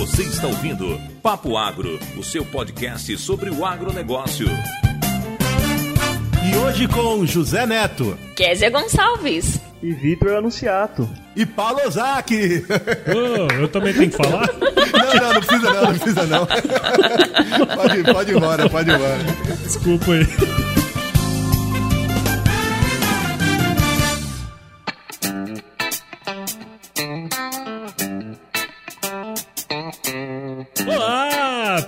Você está ouvindo Papo Agro, o seu podcast sobre o agronegócio. E hoje com José Neto. Kézia Gonçalves. E Vitor Anunciato. E Paulo Ozaki. Oh, eu também tenho que falar? Não, não, não precisa não, não precisa não. Pode, pode ir embora, pode ir embora. Desculpa aí.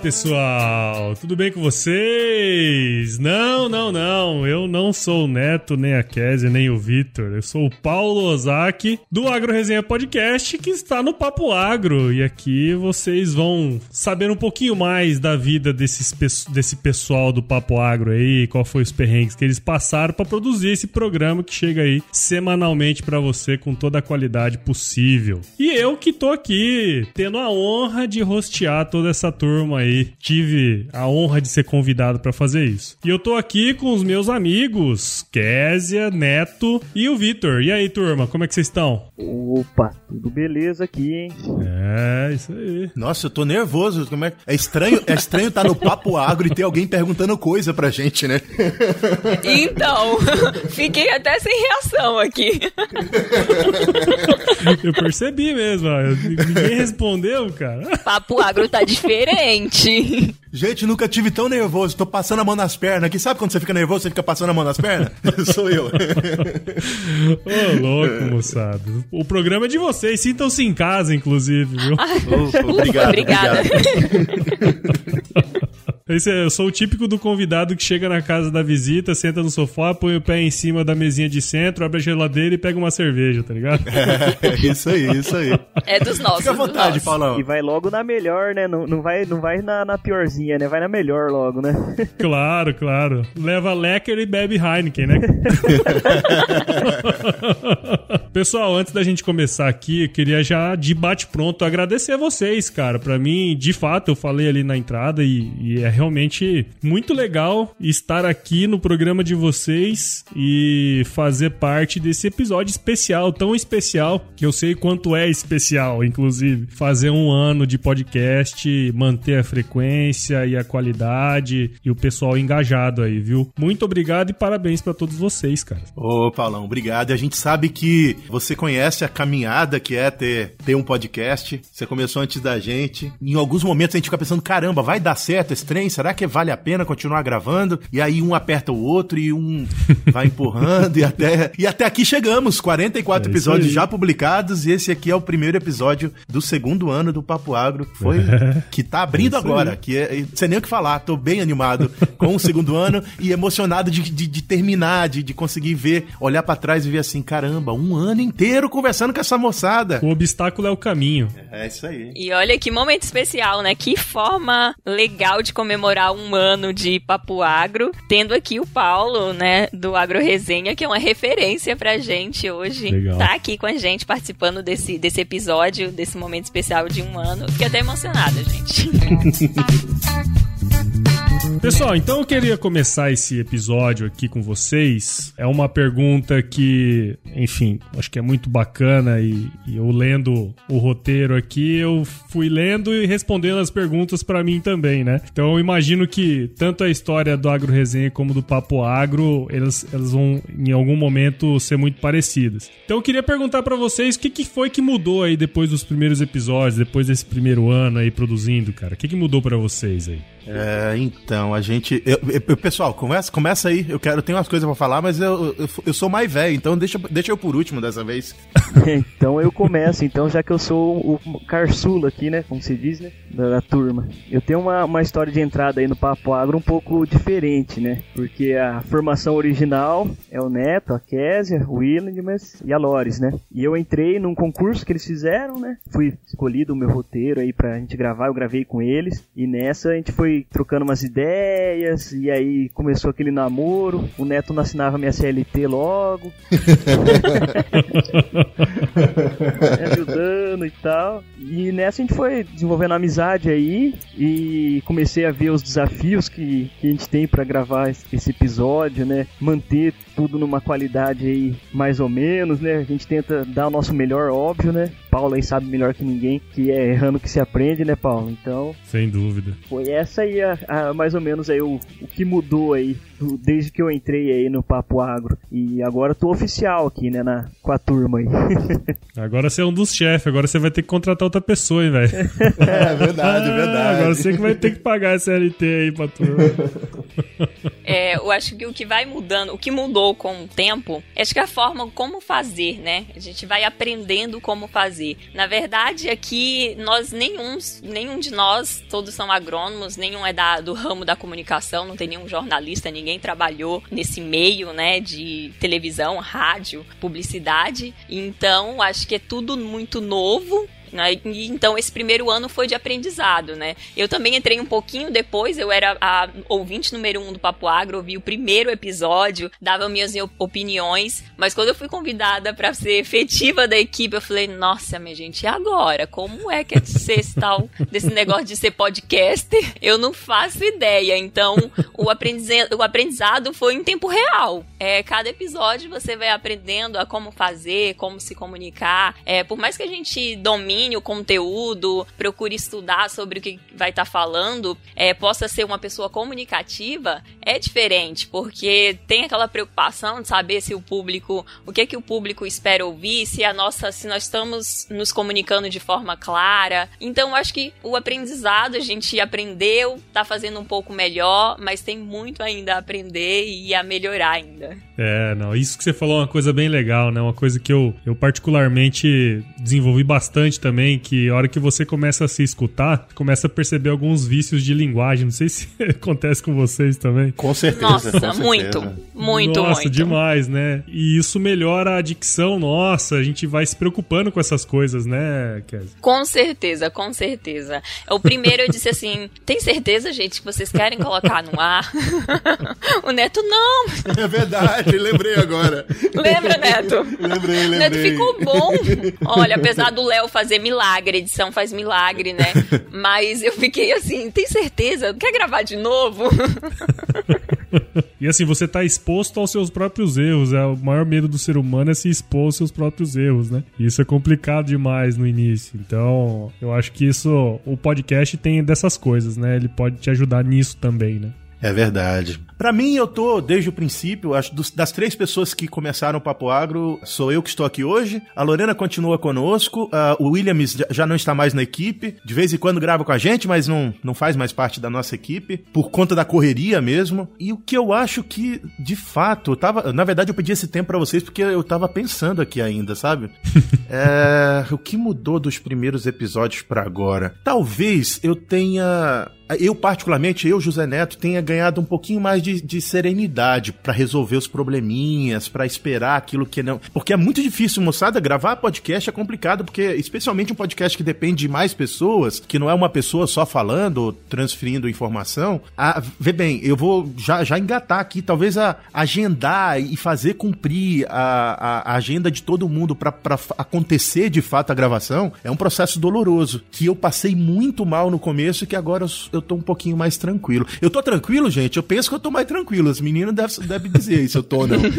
Pessoal! Tudo bem com vocês? Não, não, não. Eu não sou o Neto, nem a Kézia, nem o Vitor. Eu sou o Paulo Ozaki, do Agro Resenha Podcast, que está no Papo Agro. E aqui vocês vão saber um pouquinho mais da vida desses, desse pessoal do Papo Agro aí, qual foi os perrengues que eles passaram para produzir esse programa que chega aí semanalmente para você com toda a qualidade possível. E eu que tô aqui tendo a honra de rostear toda essa turma aí. Tive a honra de ser convidado para fazer isso. E eu tô aqui com os meus amigos, Késia, Neto e o Vitor. E aí, turma, como é que vocês estão? Opa, tudo beleza aqui, hein? É, isso aí. Nossa, eu tô nervoso. Como é... é estranho, é estranho estar tá no papo agro e ter alguém perguntando coisa pra gente, né? Então, fiquei até sem reação aqui. eu percebi mesmo, ó. ninguém respondeu, cara. Papo agro tá diferente. Gente, nunca tive tão nervoso. Tô passando a mão nas pernas aqui. Sabe quando você fica nervoso, você fica passando a mão nas pernas? Sou eu. Ô, louco, moçada. O programa é de vocês. Sintam-se em casa, inclusive, viu? Ufa, obrigado. Obrigada. Obrigado. Esse é, eu sou o típico do convidado que chega na casa da visita, senta no sofá, põe o pé em cima da mesinha de centro, abre a geladeira e pega uma cerveja, tá ligado? É, isso aí, isso aí. É dos nossos. Fica à vontade, Paulão. E vai logo na melhor, né? Não, não vai, não vai na, na piorzinha, né? Vai na melhor logo, né? Claro, claro. Leva Lecker e bebe Heineken, né? Pessoal, antes da gente começar aqui, eu queria já de bate pronto agradecer a vocês, cara. Para mim, de fato, eu falei ali na entrada e, e é realmente muito legal estar aqui no programa de vocês e fazer parte desse episódio especial, tão especial, que eu sei quanto é especial, inclusive. Fazer um ano de podcast, manter a frequência e a qualidade e o pessoal engajado aí, viu? Muito obrigado e parabéns para todos vocês, cara. Ô, Paulão, obrigado. A gente sabe que você conhece a caminhada que é ter, ter um podcast. Você começou antes da gente. Em alguns momentos a gente fica pensando, caramba, vai dar certo esse trem? Será que vale a pena continuar gravando? E aí um aperta o outro e um vai empurrando e até e até aqui chegamos, 44 é episódios já publicados e esse aqui é o primeiro episódio do segundo ano do Papo Agro, que foi que tá abrindo é agora, que é, sem nem o que falar, tô bem animado com o segundo ano e emocionado de, de, de terminar, de, de conseguir ver, olhar para trás e ver assim, caramba, um ano inteiro conversando com essa moçada. O obstáculo é o caminho. É, é isso aí. E olha que momento especial, né? Que forma legal de começar comemorar um ano de Papo Agro, tendo aqui o Paulo, né, do Agro Resenha, que é uma referência pra gente hoje. Legal. Tá aqui com a gente, participando desse, desse episódio, desse momento especial de um ano. Fiquei até emocionada, gente. Pessoal, então eu queria começar esse episódio aqui com vocês. É uma pergunta que, enfim, acho que é muito bacana e, e eu lendo o roteiro aqui, eu fui lendo e respondendo as perguntas para mim também, né? Então eu imagino que tanto a história do Agro Resenha como do Papo Agro, elas, elas vão em algum momento ser muito parecidas. Então eu queria perguntar para vocês o que, que foi que mudou aí depois dos primeiros episódios, depois desse primeiro ano aí produzindo, cara. O que, que mudou para vocês aí? É, então, a gente. Eu, eu, pessoal, começa, começa aí. Eu quero, tenho umas coisas pra falar, mas eu, eu, eu sou mais velho, então deixa, deixa eu por último dessa vez. então eu começo, então, já que eu sou o carçula aqui, né? Como se diz, né? Da, da, turma. Eu tenho uma, uma história de entrada aí no Papo Agro um pouco diferente, né? Porque a formação original é o Neto, a Késia, o Williams e a Lores, né? E eu entrei num concurso que eles fizeram, né? Fui escolhido o meu roteiro aí pra gente gravar, eu gravei com eles. E nessa a gente foi trocando umas ideias, e aí começou aquele namoro. O Neto não assinava minha CLT logo. Me ajudando e tal. E nessa a gente foi desenvolvendo amizade aí, e comecei a ver os desafios que, que a gente tem para gravar esse episódio, né? Manter tudo numa qualidade aí mais ou menos, né? A gente tenta dar o nosso melhor, óbvio, né? Paulo aí sabe melhor que ninguém que é errando que se aprende, né, Paulo? Então. Sem dúvida. Foi essa aí, a, a, mais ou menos aí o, o que mudou aí do, desde que eu entrei aí no Papo Agro. E agora tô oficial aqui, né, na, com a turma aí. agora você é um dos chefes, agora você vai ter que contratar outra pessoa, hein, velho. é verdade, é verdade. Agora você que vai ter que pagar essa LT aí pra turma. É, eu acho que o que vai mudando, o que mudou com o tempo, acho que a forma como fazer, né? A gente vai aprendendo como fazer. Na verdade, aqui nós nenhum, nenhum de nós, todos são agrônomos, nenhum é da, do ramo da comunicação, não tem nenhum jornalista, ninguém trabalhou nesse meio, né, de televisão, rádio, publicidade. Então, acho que é tudo muito novo né? Então esse primeiro ano foi de aprendizado, né? Eu também entrei um pouquinho depois, eu era a ouvinte número um do Papo Agro, ouvi o primeiro episódio, dava minhas opiniões, mas quando eu fui convidada para ser efetiva da equipe, eu falei, nossa, minha gente, e agora? Como é que é ser tal, desse negócio de ser podcaster? Eu não faço ideia. Então, o aprendizado, o aprendizado foi em tempo real. É, cada episódio você vai aprendendo a como fazer, como se comunicar. É, por mais que a gente domine domine o conteúdo, procure estudar sobre o que vai estar tá falando, é, possa ser uma pessoa comunicativa, é diferente, porque tem aquela preocupação de saber se o público, o que é que o público espera ouvir, se a nossa, se nós estamos nos comunicando de forma clara. Então, acho que o aprendizado a gente aprendeu, tá fazendo um pouco melhor, mas tem muito ainda a aprender e a melhorar ainda. É, não, isso que você falou é uma coisa bem legal, né? Uma coisa que eu, eu particularmente desenvolvi bastante também, que a hora que você começa a se escutar, começa a perceber alguns vícios de linguagem. Não sei se acontece com vocês também. Com certeza. Nossa, com certeza. muito, muito, Nossa, muito. demais, né? E isso melhora a dicção nossa, a gente vai se preocupando com essas coisas, né, Kézia? Com certeza, com certeza. O primeiro eu disse assim, tem certeza, gente, que vocês querem colocar no ar? o Neto, não. É verdade, lembrei agora. Lembra, Neto? lembrei, lembrei. Neto ficou bom. Olha, apesar do Léo fazer milagre, a edição faz milagre, né? Mas eu fiquei assim, tem certeza? Quer gravar de novo? e assim, você tá exposto aos seus próprios erros. É o maior medo do ser humano é se expor aos seus próprios erros, né? E isso é complicado demais no início. Então, eu acho que isso, o podcast tem dessas coisas, né? Ele pode te ajudar nisso também, né? É verdade. Para mim, eu tô desde o princípio, acho dos, das três pessoas que começaram o Papo Agro, sou eu que estou aqui hoje. A Lorena continua conosco, uh, o Williams já não está mais na equipe. De vez em quando grava com a gente, mas não, não faz mais parte da nossa equipe, por conta da correria mesmo. E o que eu acho que, de fato, eu tava. Na verdade, eu pedi esse tempo para vocês porque eu tava pensando aqui ainda, sabe? é, o que mudou dos primeiros episódios para agora? Talvez eu tenha eu particularmente, eu, José Neto, tenha ganhado um pouquinho mais de, de serenidade para resolver os probleminhas, para esperar aquilo que não. Porque é muito difícil, moçada, gravar podcast é complicado, porque especialmente um podcast que depende de mais pessoas, que não é uma pessoa só falando ou transferindo informação. A, vê bem, eu vou já, já engatar aqui, talvez a, agendar e fazer cumprir a, a, a agenda de todo mundo para acontecer de fato a gravação é um processo doloroso, que eu passei muito mal no começo e que agora eu tô um pouquinho mais tranquilo. Eu tô tranquilo, gente? Eu penso que eu tô mais tranquilo. As meninas devem deve dizer se eu tô não.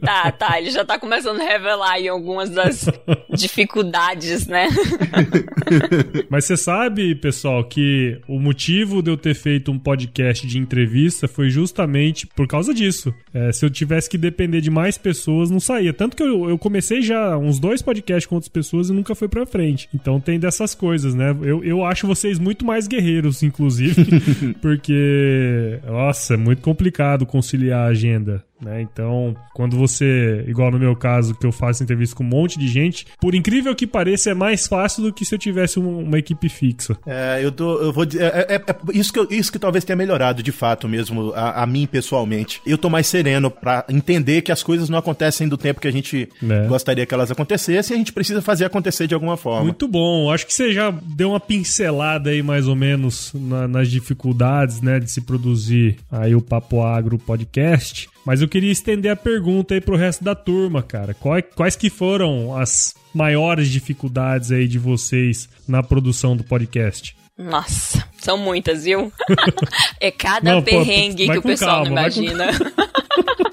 tá, tá. Ele já tá começando a revelar aí algumas das dificuldades, né? Mas você sabe, pessoal, que o motivo de eu ter feito um podcast de entrevista foi justamente por causa disso. É, se eu tivesse que depender de mais pessoas, não saía. Tanto que eu, eu comecei já uns dois podcasts com outras pessoas e nunca foi pra frente. Então tem dessas coisas, né? Eu, eu acho vocês muito mais guerreiros, inclusive, porque, nossa, é muito complicado conciliar a agenda. Né? Então, quando você, igual no meu caso, que eu faço entrevista com um monte de gente, por incrível que pareça, é mais fácil do que se eu tivesse uma, uma equipe fixa. É, eu, tô, eu vou. É, é, é, isso, que eu, isso que talvez tenha melhorado de fato mesmo, a, a mim pessoalmente. Eu tô mais sereno para entender que as coisas não acontecem do tempo que a gente é. gostaria que elas acontecessem e a gente precisa fazer acontecer de alguma forma. Muito bom. Acho que você já deu uma pincelada aí, mais ou menos, na, nas dificuldades, né, de se produzir aí o Papo Agro podcast. Mas eu queria estender a pergunta aí pro resto da turma, cara. Quais, quais que foram as maiores dificuldades aí de vocês na produção do podcast? Nossa, são muitas, viu? é cada não, perrengue pô, que o pessoal calma, não imagina.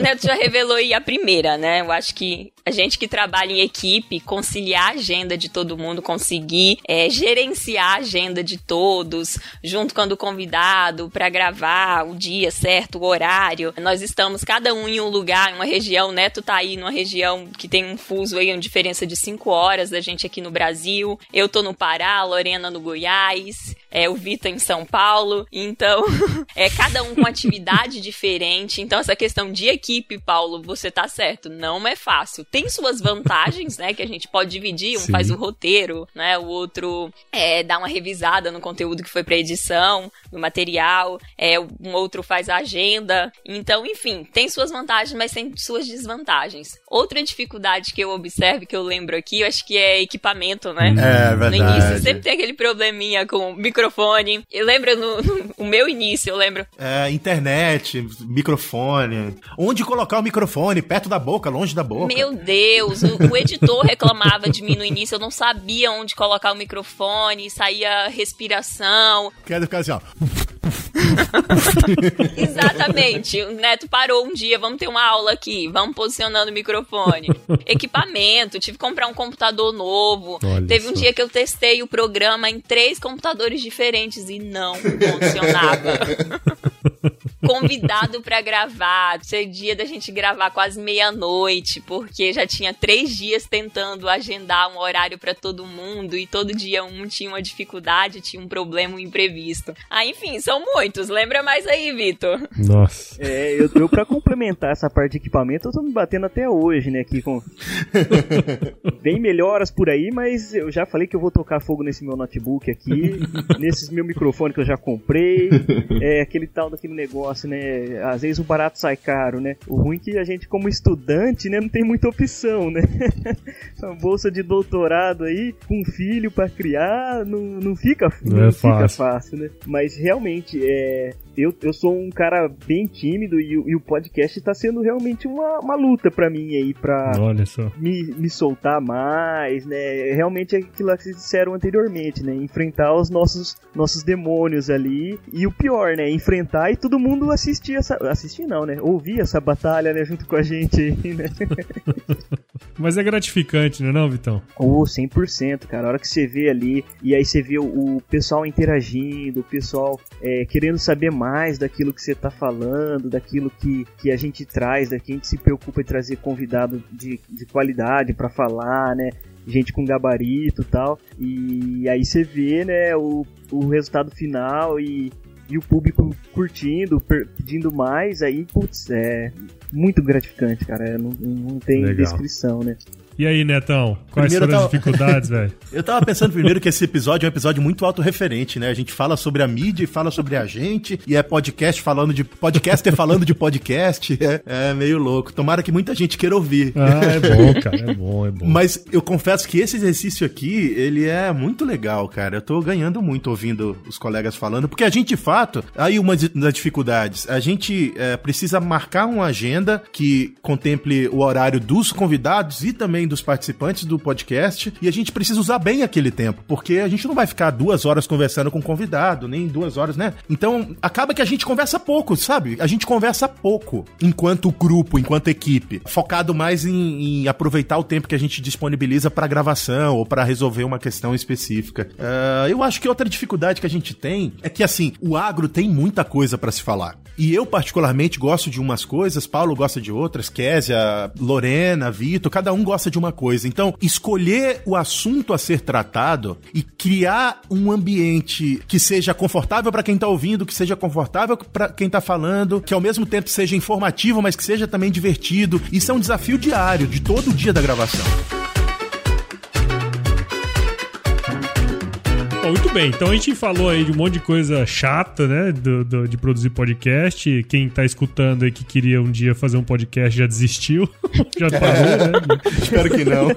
Neto já revelou aí a primeira, né? Eu acho que a gente que trabalha em equipe, conciliar a agenda de todo mundo, conseguir é, gerenciar a agenda de todos, junto com o convidado, para gravar o dia certo, o horário. Nós estamos cada um em um lugar, em uma região. O Neto tá aí numa região que tem um fuso aí, uma diferença de 5 horas da gente aqui no Brasil. Eu tô no Pará, a Lorena no Goiás, é, o Vitor em São Paulo. Então, é cada um com atividade diferente. Então, essa questão de equipe, Paulo, você tá certo, não é fácil tem suas vantagens, né? Que a gente pode dividir, um Sim. faz o roteiro, né? O outro é, dá uma revisada no conteúdo que foi pra edição, no material, é, um outro faz a agenda. Então, enfim, tem suas vantagens, mas tem suas desvantagens. Outra dificuldade que eu observo, que eu lembro aqui, eu acho que é equipamento, né? É, verdade. No início, sempre tem aquele probleminha com microfone. Eu lembro no, no o meu início, eu lembro. É, internet, microfone. Onde colocar o microfone? Perto da boca, longe da boca. Meu Deus, o, o, editor reclamava de mim no início, eu não sabia onde colocar o microfone, saía respiração. Quero ficar assim, ó. Exatamente. O Neto parou um dia, vamos ter uma aula aqui, vamos posicionando o microfone. Equipamento, tive que comprar um computador novo. Olha Teve um dia que eu testei o programa em três computadores diferentes e não funcionava. Convidado para gravar, ser dia da gente gravar quase meia-noite, porque já tinha três dias tentando agendar um horário para todo mundo e todo dia um tinha uma dificuldade, tinha um problema, um imprevisto. Ah, enfim, são muitos. Lembra mais aí, Vitor. Nossa. É, eu, eu pra complementar essa parte de equipamento, eu tô me batendo até hoje, né, aqui com... Bem melhoras por aí, mas eu já falei que eu vou tocar fogo nesse meu notebook aqui, nesses meu microfone que eu já comprei, é aquele tal daquele negócio, né, às vezes o barato sai caro, né, o ruim é que a gente como estudante, né, não tem muita opção, né, uma bolsa de doutorado aí, com um filho para criar, não, não fica, não, não é fica fácil. fácil, né, mas realmente, é, eu, eu sou um cara bem tímido e, e o podcast está sendo realmente uma, uma luta para mim aí, pra me, me soltar mais, né? Realmente é aquilo que vocês disseram anteriormente, né? Enfrentar os nossos, nossos demônios ali. E o pior, né? Enfrentar e todo mundo assistir essa. Assistir não, né? Ouvir essa batalha, né? Junto com a gente aí, né? Mas é gratificante, né, não, Vitão? Oh, 100%, cara. A hora que você vê ali, e aí você vê o, o pessoal interagindo, o pessoal é, querendo saber mais daquilo que você está falando, daquilo que, que a gente traz, daqui a gente se preocupa em trazer convidado de, de qualidade para falar, né? Gente com gabarito e tal. E aí você vê, né, o, o resultado final e, e o público curtindo, pedindo mais, aí, putz, é muito gratificante, cara. É, não, não tem Legal. descrição, né? E aí, Netão? Quais primeiro foram tava... as dificuldades, velho? Eu tava pensando primeiro que esse episódio é um episódio muito autorreferente, né? A gente fala sobre a mídia e fala sobre a gente, e é podcast falando de. podcaster falando de podcast. É, é, meio louco. Tomara que muita gente queira ouvir. Ah, é bom, cara. É bom, é bom. Mas eu confesso que esse exercício aqui, ele é muito legal, cara. Eu tô ganhando muito ouvindo os colegas falando, porque a gente, de fato, aí uma das dificuldades, a gente é, precisa marcar uma agenda que contemple o horário dos convidados e também dos participantes do podcast e a gente precisa usar bem aquele tempo, porque a gente não vai ficar duas horas conversando com convidado, nem duas horas, né? Então acaba que a gente conversa pouco, sabe? A gente conversa pouco enquanto grupo, enquanto equipe, focado mais em, em aproveitar o tempo que a gente disponibiliza para gravação ou para resolver uma questão específica. Uh, eu acho que outra dificuldade que a gente tem é que assim o agro tem muita coisa para se falar. E eu, particularmente, gosto de umas coisas, Paulo gosta de outras, Késia, Lorena, Vitor, cada um gosta de uma coisa. Então, escolher o assunto a ser tratado e criar um ambiente que seja confortável para quem tá ouvindo, que seja confortável para quem tá falando, que ao mesmo tempo seja informativo, mas que seja também divertido. Isso é um desafio diário, de todo dia da gravação. Muito bem. Então a gente falou aí de um monte de coisa chata, né? Do, do, de produzir podcast. Quem tá escutando aí que queria um dia fazer um podcast já desistiu. já parou, né? Espero que não.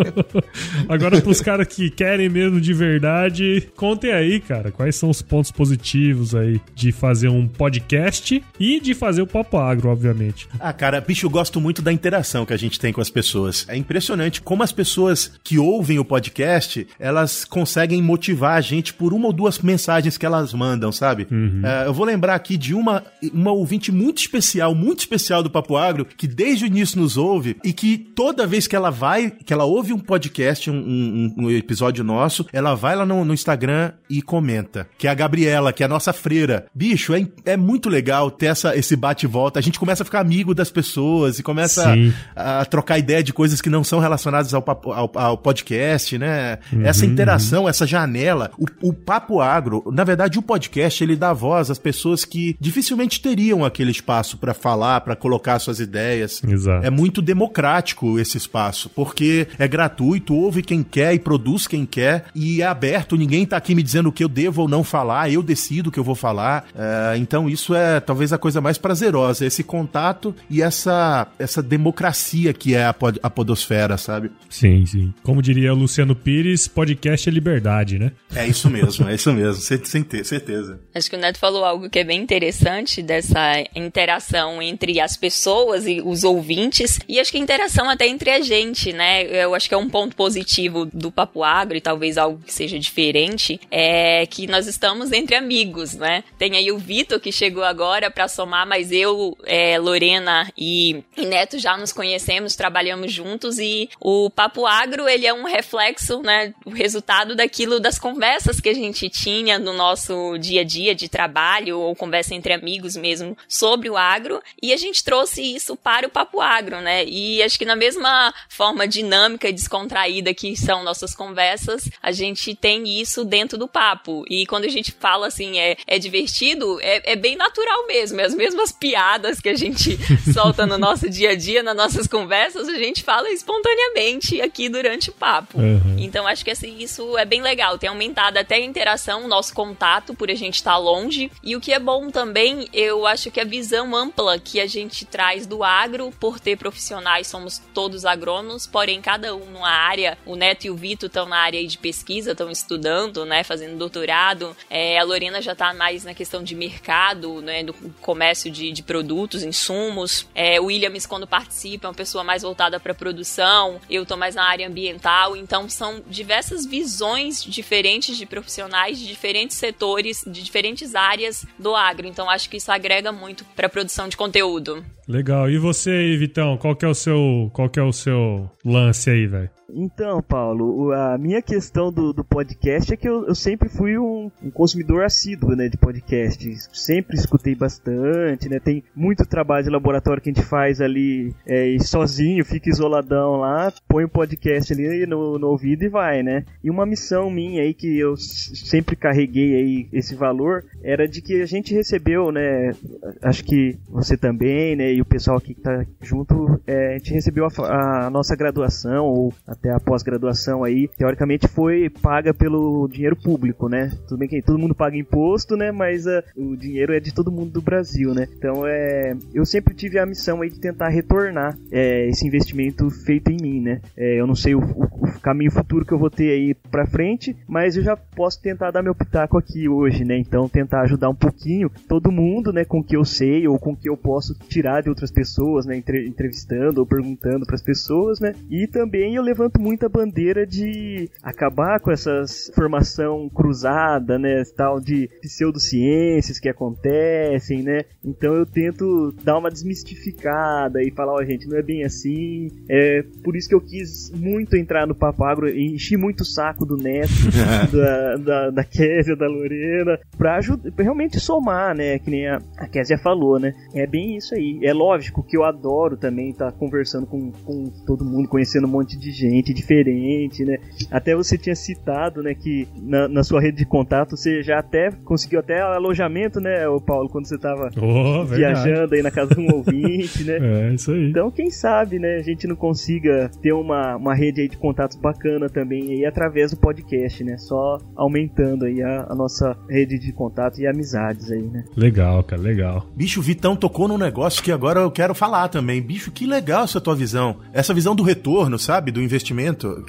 Agora, pros caras que querem mesmo de verdade, contem aí, cara, quais são os pontos positivos aí de fazer um podcast e de fazer o Papo Agro, obviamente. Ah, cara, bicho, eu gosto muito da interação que a gente tem com as pessoas. É impressionante como as pessoas que ouvem o podcast, elas conseguem motivar a gente por uma ou duas mensagens que elas mandam, sabe? Uhum. É, eu vou lembrar aqui de uma, uma ouvinte muito especial, muito especial do Papo Agro, que desde o início nos ouve e que toda vez que ela vai, que ela ouve um podcast, um, um, um episódio nosso, ela vai lá no, no, Instagram e comenta. Que é a Gabriela, que é a nossa freira. Bicho, é, é muito legal ter essa, esse bate-volta. A gente começa a ficar amigo das pessoas e começa a, a, trocar ideia de coisas que não são relacionadas ao, ao, ao podcast, né? Uhum, essa interação, essa janela. O, o Papo Agro, na verdade, o podcast, ele dá voz às pessoas que dificilmente teriam aquele espaço para falar, para colocar suas ideias. Exato. É muito democrático esse espaço, porque é gratuito, ouve quem quer e produz quem quer, e é aberto, ninguém tá aqui me dizendo o que eu devo ou não falar, eu decido o que eu vou falar. É, então isso é talvez a coisa mais prazerosa, esse contato e essa, essa democracia que é a, pod, a podosfera, sabe? Sim, sim. Como diria o Luciano Pires, podcast é liberdade, né? É isso mesmo, é isso mesmo, sem, sem ter certeza. Acho que o Neto falou algo que é bem interessante dessa interação entre as pessoas e os ouvintes, e acho que a interação até entre a gente, né? Eu acho que é um ponto positivo do Papo Agro, e talvez algo que seja diferente, é que nós estamos entre amigos, né? Tem aí o Vitor que chegou agora para somar, mas eu, é, Lorena e, e Neto já nos conhecemos, trabalhamos juntos, e o Papo Agro, ele é um reflexo, né? O resultado daquilo, das conversas que a gente tinha no nosso dia a dia de trabalho, ou conversa entre amigos mesmo, sobre o agro, e a gente trouxe isso para o Papo Agro, né? E acho que na mesma forma dinâmica e descontraída que são nossas conversas, a gente tem isso dentro do papo. E quando a gente fala assim, é, é divertido, é, é bem natural mesmo. É as mesmas piadas que a gente solta no nosso dia a dia, nas nossas conversas, a gente fala espontaneamente aqui durante o papo. Uhum. Então acho que assim, isso é bem legal. Tem aumentado até a interação, o nosso contato por a gente estar longe. E o que é bom também, eu acho que a visão ampla que a gente traz do agro, por ter profissionais, somos todos agrônomos, porém cada um numa área. O Neto e o Vitor estão na área de pesquisa, estão estudando, né, fazendo doutorado. É, a Lorena já está mais na questão de mercado, né, do comércio de, de produtos, insumos. É, o Williams, quando participa, é uma pessoa mais voltada para produção. Eu estou mais na área ambiental. Então, são diversas visões diferentes de profissionais de diferentes setores, de diferentes áreas do agro. Então, acho que isso agrega muito para a produção de conteúdo. Legal. E você aí, Vitão, qual que é o seu, qual que é o seu lance aí, velho? Então, Paulo, a minha questão do, do podcast é que eu, eu sempre fui um, um, consumidor assíduo, né, de podcasts. Sempre escutei bastante, né, tem muito trabalho de laboratório que a gente faz ali é, sozinho, fica isoladão lá, põe o um podcast ali no, no ouvido e vai, né. E uma missão minha aí que eu sempre carreguei aí esse valor era de que a gente recebeu, né, acho que você também, né, e o pessoal aqui que tá junto, é, a gente recebeu a, a nossa graduação ou até a pós-graduação aí, teoricamente foi paga pelo dinheiro público, né? Tudo bem que todo mundo paga imposto, né? Mas uh, o dinheiro é de todo mundo do Brasil, né? Então é, eu sempre tive a missão aí de tentar retornar é, esse investimento feito em mim, né? É, eu não sei o, o, o, caminho futuro que eu vou ter aí pra frente, mas eu já posso tentar dar meu pitaco aqui hoje, né? Então tentar ajudar um pouquinho todo mundo, né? Com o que eu sei ou com o que eu posso tirar de outras pessoas, né? entrevistando ou perguntando para as pessoas, né? E também eu levanto muita bandeira de acabar com essas formação cruzada, né? Tal de pseudociências que acontecem, né? Então eu tento dar uma desmistificada e falar, ó, oh, gente, não é bem assim. É por isso que eu quis muito entrar no Papo Agro, enchi muito o saco do Neto, da, da, da Késia, da Lorena, pra, ajudar, pra realmente somar, né? Que nem a, a Késia falou, né? É bem isso aí. É lógico que eu adoro também estar tá conversando com, com todo mundo, conhecendo um monte de gente diferente, né? Até você tinha citado, né, que na, na sua rede de contato você já até conseguiu até alojamento, né, o Paulo, quando você tava oh, viajando aí na casa de um ouvinte, né? É, isso aí. Então, quem sabe, né, a gente não consiga ter uma, uma rede aí de contatos bacana também aí através do podcast, né? Só aumentando aí a, a nossa rede de contatos e amizades aí, né? Legal, cara, legal. Bicho, o Vitão tocou num negócio que agora eu quero falar também. Bicho, que legal essa tua visão. Essa visão do retorno, sabe? Do investimento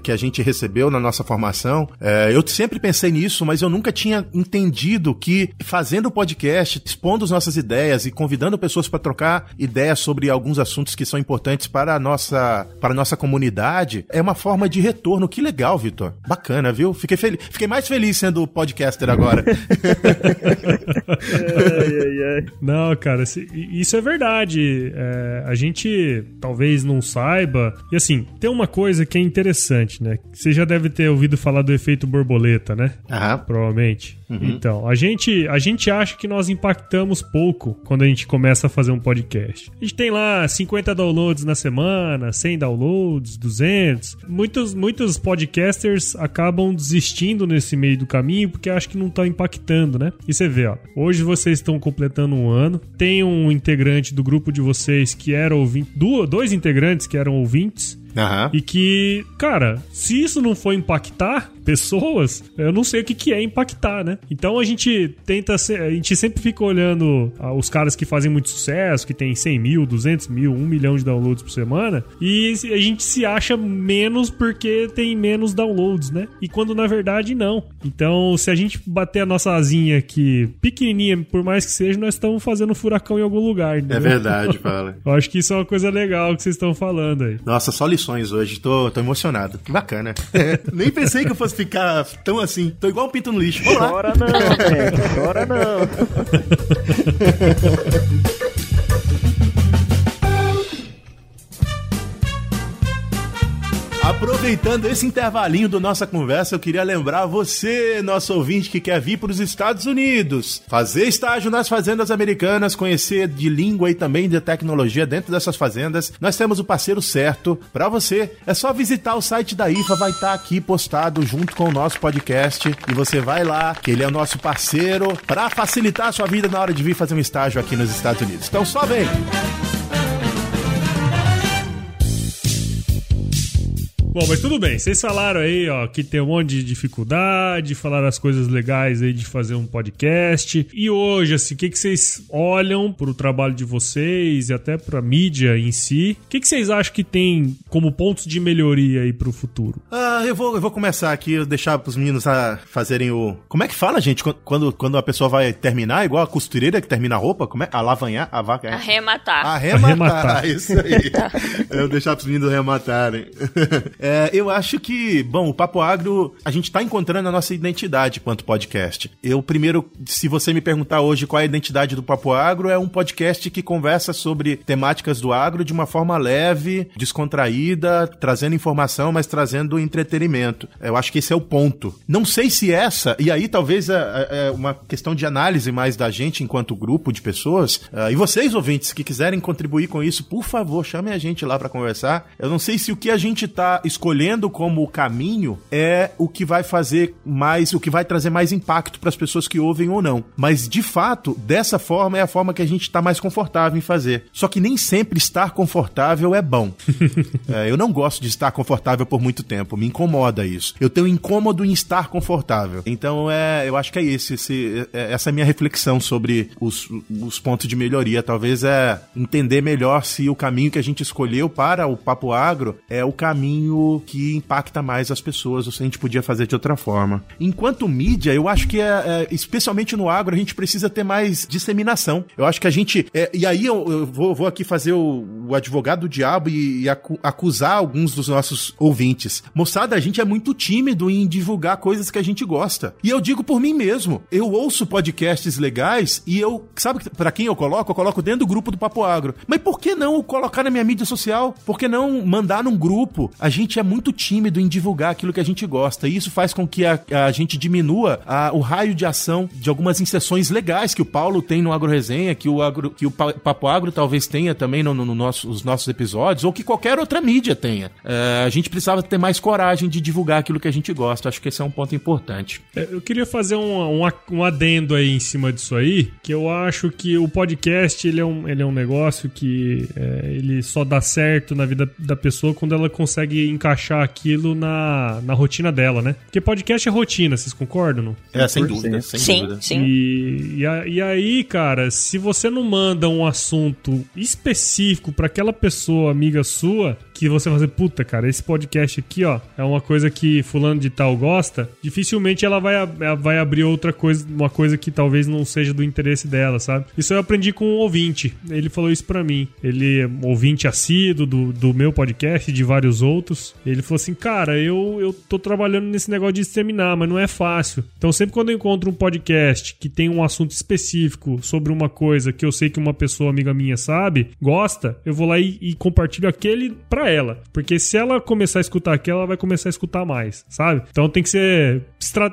que a gente recebeu na nossa formação. É, eu sempre pensei nisso, mas eu nunca tinha entendido que fazendo o podcast, expondo as nossas ideias e convidando pessoas para trocar ideias sobre alguns assuntos que são importantes para a nossa, para a nossa comunidade, é uma forma de retorno. Que legal, Vitor. Bacana, viu? Fiquei, fel... Fiquei mais feliz sendo podcaster agora. Não, cara, isso é verdade. É, a gente talvez não saiba. E assim, tem uma coisa que é interessante, né? Você já deve ter ouvido falar do efeito borboleta, né? Aham. Provavelmente. Uhum. Então, a gente, a gente acha que nós impactamos pouco quando a gente começa a fazer um podcast. A gente tem lá 50 downloads na semana, 100 downloads, 200. Muitos, muitos podcasters acabam desistindo nesse meio do caminho porque acham que não estão impactando, né? E você vê, ó, hoje vocês estão completando um ano, tem um integrante do grupo de vocês que era ouvinte, dois integrantes que eram ouvintes, Uhum. E que, cara, se isso não for impactar pessoas, eu não sei o que, que é impactar, né? Então a gente tenta, ser, a gente sempre fica olhando ah, os caras que fazem muito sucesso, que tem 100 mil, 200 mil, 1 milhão de downloads por semana, e a gente se acha menos porque tem menos downloads, né? E quando na verdade não. Então, se a gente bater a nossa asinha aqui pequenininha, por mais que seja, nós estamos fazendo um furacão em algum lugar. Entendeu? É verdade, fala. Eu acho que isso é uma coisa legal que vocês estão falando aí. Nossa, só lição emoções hoje. Tô, tô emocionado. Que bacana. Nem pensei que eu fosse ficar tão assim. Tô igual um pinto no lixo. Vamos lá. Chora não, gente. Chora não. Aproveitando esse intervalinho da nossa conversa, eu queria lembrar você, nosso ouvinte que quer vir para os Estados Unidos, fazer estágio nas fazendas americanas, conhecer de língua e também de tecnologia dentro dessas fazendas. Nós temos o parceiro certo para você. É só visitar o site da IFA, vai estar tá aqui postado junto com o nosso podcast e você vai lá, que ele é o nosso parceiro para facilitar a sua vida na hora de vir fazer um estágio aqui nos Estados Unidos. Então só vem. Bom, mas tudo bem. Vocês falaram aí, ó, que tem um monte de dificuldade, falaram as coisas legais aí de fazer um podcast. E hoje, assim, o que, que vocês olham pro trabalho de vocês e até pra mídia em si? O que, que vocês acham que tem como pontos de melhoria aí pro futuro? Ah, eu vou, eu vou começar aqui, deixar pros meninos a fazerem o. Como é que fala, gente? Quando, quando a pessoa vai terminar, igual a costureira que termina a roupa? Como é? Alavanhar? A vaca? É? Arrematar. Arrematar. Arrematar. Isso aí. eu vou deixar pros meninos arrematarem. É, eu acho que, bom, o Papo Agro, a gente tá encontrando a nossa identidade quanto podcast. Eu, primeiro, se você me perguntar hoje qual é a identidade do Papo Agro, é um podcast que conversa sobre temáticas do agro de uma forma leve, descontraída, trazendo informação, mas trazendo entretenimento. Eu acho que esse é o ponto. Não sei se essa, e aí talvez é, é, é uma questão de análise mais da gente enquanto grupo de pessoas, uh, e vocês, ouvintes, que quiserem contribuir com isso, por favor, chamem a gente lá para conversar. Eu não sei se o que a gente tá escolhendo como caminho é o que vai fazer mais, o que vai trazer mais impacto para as pessoas que ouvem ou não. Mas de fato, dessa forma é a forma que a gente está mais confortável em fazer. Só que nem sempre estar confortável é bom. é, eu não gosto de estar confortável por muito tempo, me incomoda isso. Eu tenho incômodo em estar confortável. Então é, eu acho que é esse, esse é, essa é a minha reflexão sobre os, os pontos de melhoria. Talvez é entender melhor se o caminho que a gente escolheu para o Papo Agro é o caminho que impacta mais as pessoas, ou se a gente podia fazer de outra forma. Enquanto mídia, eu acho que, é, é especialmente no agro, a gente precisa ter mais disseminação. Eu acho que a gente. É, e aí eu, eu vou, vou, aqui fazer o, o, advogado do diabo e, e acu, acusar alguns dos nossos ouvintes. Moçada, a gente é muito tímido em divulgar coisas que a gente gosta. E eu digo por mim mesmo. Eu ouço podcasts legais e eu. Sabe para quem eu coloco? Eu coloco dentro do grupo do Papo Agro. Mas por que não colocar na minha mídia social? Por que não mandar num grupo? A gente gente é muito tímido em divulgar aquilo que a gente gosta. E isso faz com que a, a gente diminua a, o raio de ação de algumas inserções legais que o Paulo tem no Agro Resenha, que o, agro, que o Papo Agro talvez tenha também nos no, no nosso, nossos episódios, ou que qualquer outra mídia tenha. É, a gente precisava ter mais coragem de divulgar aquilo que a gente gosta. Acho que esse é um ponto importante. É, eu queria fazer um, um, um, adendo aí em cima disso aí, que eu acho que o podcast ele é um, ele é um negócio que é, ele só dá certo na vida da pessoa quando ela consegue encaixar aquilo na, na rotina dela, né? Porque podcast é rotina, vocês concordam? Não? É, sem dúvida, sem sim, dúvida. Sim, e, e, a, e aí, cara, se você não manda um assunto específico para aquela pessoa amiga sua, que você fazer, puta, cara, esse podcast aqui, ó, é uma coisa que fulano de tal gosta, dificilmente ela vai, vai abrir outra coisa, uma coisa que talvez não seja do interesse dela, sabe? Isso eu aprendi com um ouvinte. Ele falou isso para mim. Ele é ouvinte assíduo do, do meu podcast e de vários outros. Ele falou assim, cara, eu, eu tô trabalhando nesse negócio de disseminar, mas não é fácil. Então sempre quando eu encontro um podcast que tem um assunto específico sobre uma coisa que eu sei que uma pessoa amiga minha sabe, gosta, eu vou lá e, e compartilho aquele pra ela. Porque se ela começar a escutar aquela, ela vai começar a escutar mais, sabe? Então tem que ser.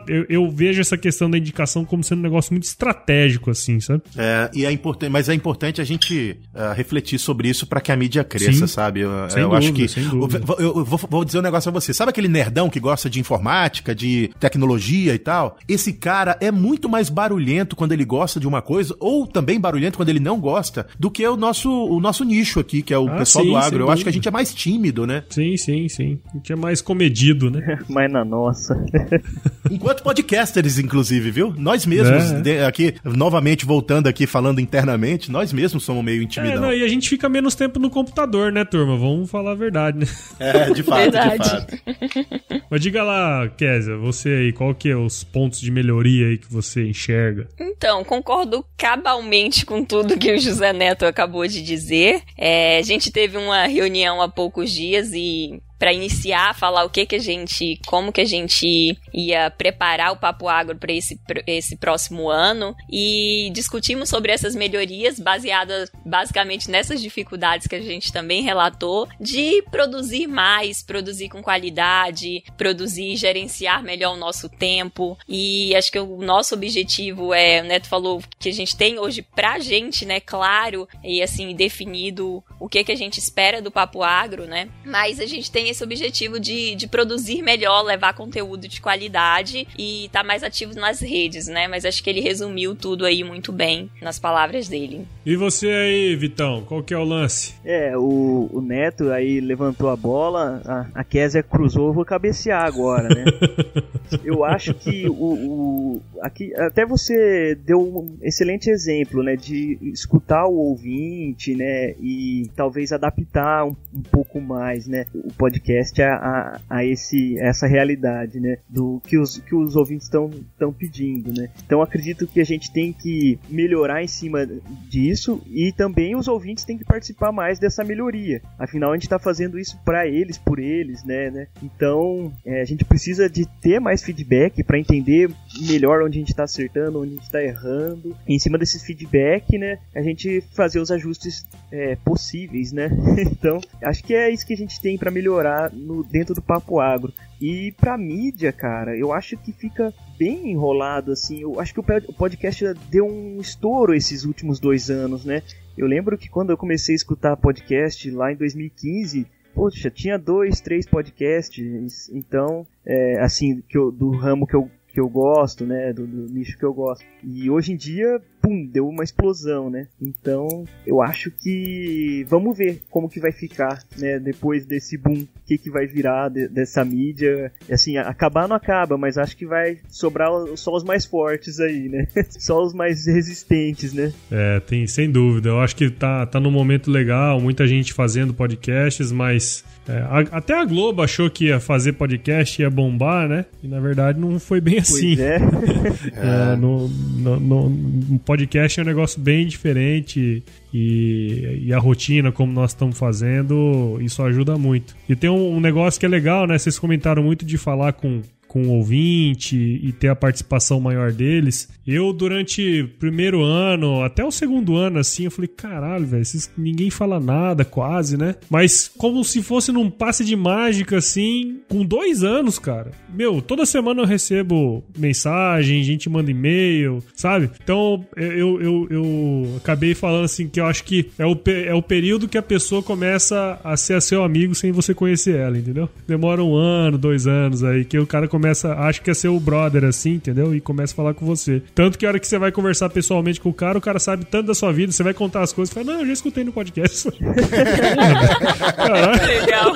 Eu, eu vejo essa questão da indicação como sendo um negócio muito estratégico, assim, sabe? É, e é importante, mas é importante a gente uh, refletir sobre isso para que a mídia cresça, Sim. sabe? Eu, eu dúvida, acho que. Eu, eu, vou, vou dizer um negócio pra você. Sabe aquele nerdão que gosta de informática, de tecnologia e tal? Esse cara é muito mais barulhento quando ele gosta de uma coisa, ou também barulhento quando ele não gosta, do que o nosso, o nosso nicho aqui, que é o ah, pessoal sim, do agro. Eu acho que a gente é mais tímido, né? Sim, sim, sim. A gente é mais comedido, né? mais na nossa. Enquanto podcasters, inclusive, viu? Nós mesmos, é. aqui, novamente voltando aqui, falando internamente, nós mesmos somos meio intimidados. É, não, e a gente fica menos tempo no computador, né, turma? Vamos falar a verdade, né? É, de fato, verdade. de fato. Mas diga lá, Kézia, você aí, qual que é os pontos de melhoria aí que você enxerga? Então, concordo cabalmente com tudo que o José Neto acabou de dizer. É, a gente teve uma reunião há poucos dias e para iniciar, falar o que que a gente, como que a gente ia preparar o Papo Agro para esse, esse próximo ano e discutimos sobre essas melhorias baseadas basicamente nessas dificuldades que a gente também relatou de produzir mais, produzir com qualidade, produzir, gerenciar melhor o nosso tempo e acho que o nosso objetivo é, o Neto falou que a gente tem hoje pra gente, né, claro e assim definido o que que a gente espera do Papo Agro, né? Mas a gente tem esse objetivo de, de produzir melhor, levar conteúdo de qualidade e estar tá mais ativo nas redes, né? Mas acho que ele resumiu tudo aí muito bem nas palavras dele. E você aí, Vitão, qual que é o lance? É, o, o Neto aí levantou a bola, a, a Kézia cruzou, vou cabecear agora, né? Eu acho que o, o aqui até você deu um excelente exemplo, né, de escutar o ouvinte, né, e talvez adaptar um, um pouco mais, né, o podcast podcast a, a, a esse, essa realidade, né? Do que os, que os ouvintes estão pedindo, né? Então acredito que a gente tem que melhorar em cima disso e também os ouvintes têm que participar mais dessa melhoria. Afinal, a gente está fazendo isso para eles, por eles, né? né? Então é, a gente precisa de ter mais feedback para entender melhor onde a gente está acertando, onde a gente está errando. E em cima desse feedback, né? A gente fazer os ajustes é, possíveis, né? então acho que é isso que a gente tem para melhorar no, dentro do papo agro. E pra mídia, cara, eu acho que fica bem enrolado, assim. Eu acho que o podcast deu um estouro esses últimos dois anos, né? Eu lembro que quando eu comecei a escutar podcast lá em 2015, poxa, tinha dois, três podcasts, então, é, assim, que eu, do ramo que eu que eu gosto, né? Do, do, nicho que eu gosto. E hoje em dia, pum, deu uma explosão, né? Então, eu acho que vamos ver como que vai ficar, né? Depois desse boom, o que que vai virar de, dessa mídia. Assim, acabar não acaba, mas acho que vai sobrar só os mais fortes aí, né? só os mais resistentes, né? É, tem, sem dúvida. Eu acho que tá, tá num momento legal, muita gente fazendo podcasts, mas é, a, até a Globo achou que ia fazer podcast ia bombar, né? E na verdade não foi bem assim. É. é, no, no, no, podcast é um negócio bem diferente e, e, a rotina, como nós estamos fazendo, isso ajuda muito. E tem um, um negócio que é legal, né? Vocês comentaram muito de falar com com o ouvinte e ter a participação maior deles. Eu, durante o primeiro ano, até o segundo ano, assim, eu falei, caralho, velho, ninguém fala nada, quase, né? Mas como se fosse num passe de mágica, assim, com dois anos, cara. Meu, toda semana eu recebo mensagem, gente manda e-mail, sabe? Então, eu, eu, eu acabei falando assim que eu acho que é o, é o período que a pessoa começa a ser seu amigo sem você conhecer ela, entendeu? Demora um ano, dois anos aí, que o cara começa começa, acha que é seu brother assim, entendeu? E começa a falar com você. Tanto que a hora que você vai conversar pessoalmente com o cara, o cara sabe tanto da sua vida, você vai contar as coisas e fala, não, eu já escutei no podcast. Caraca. Legal.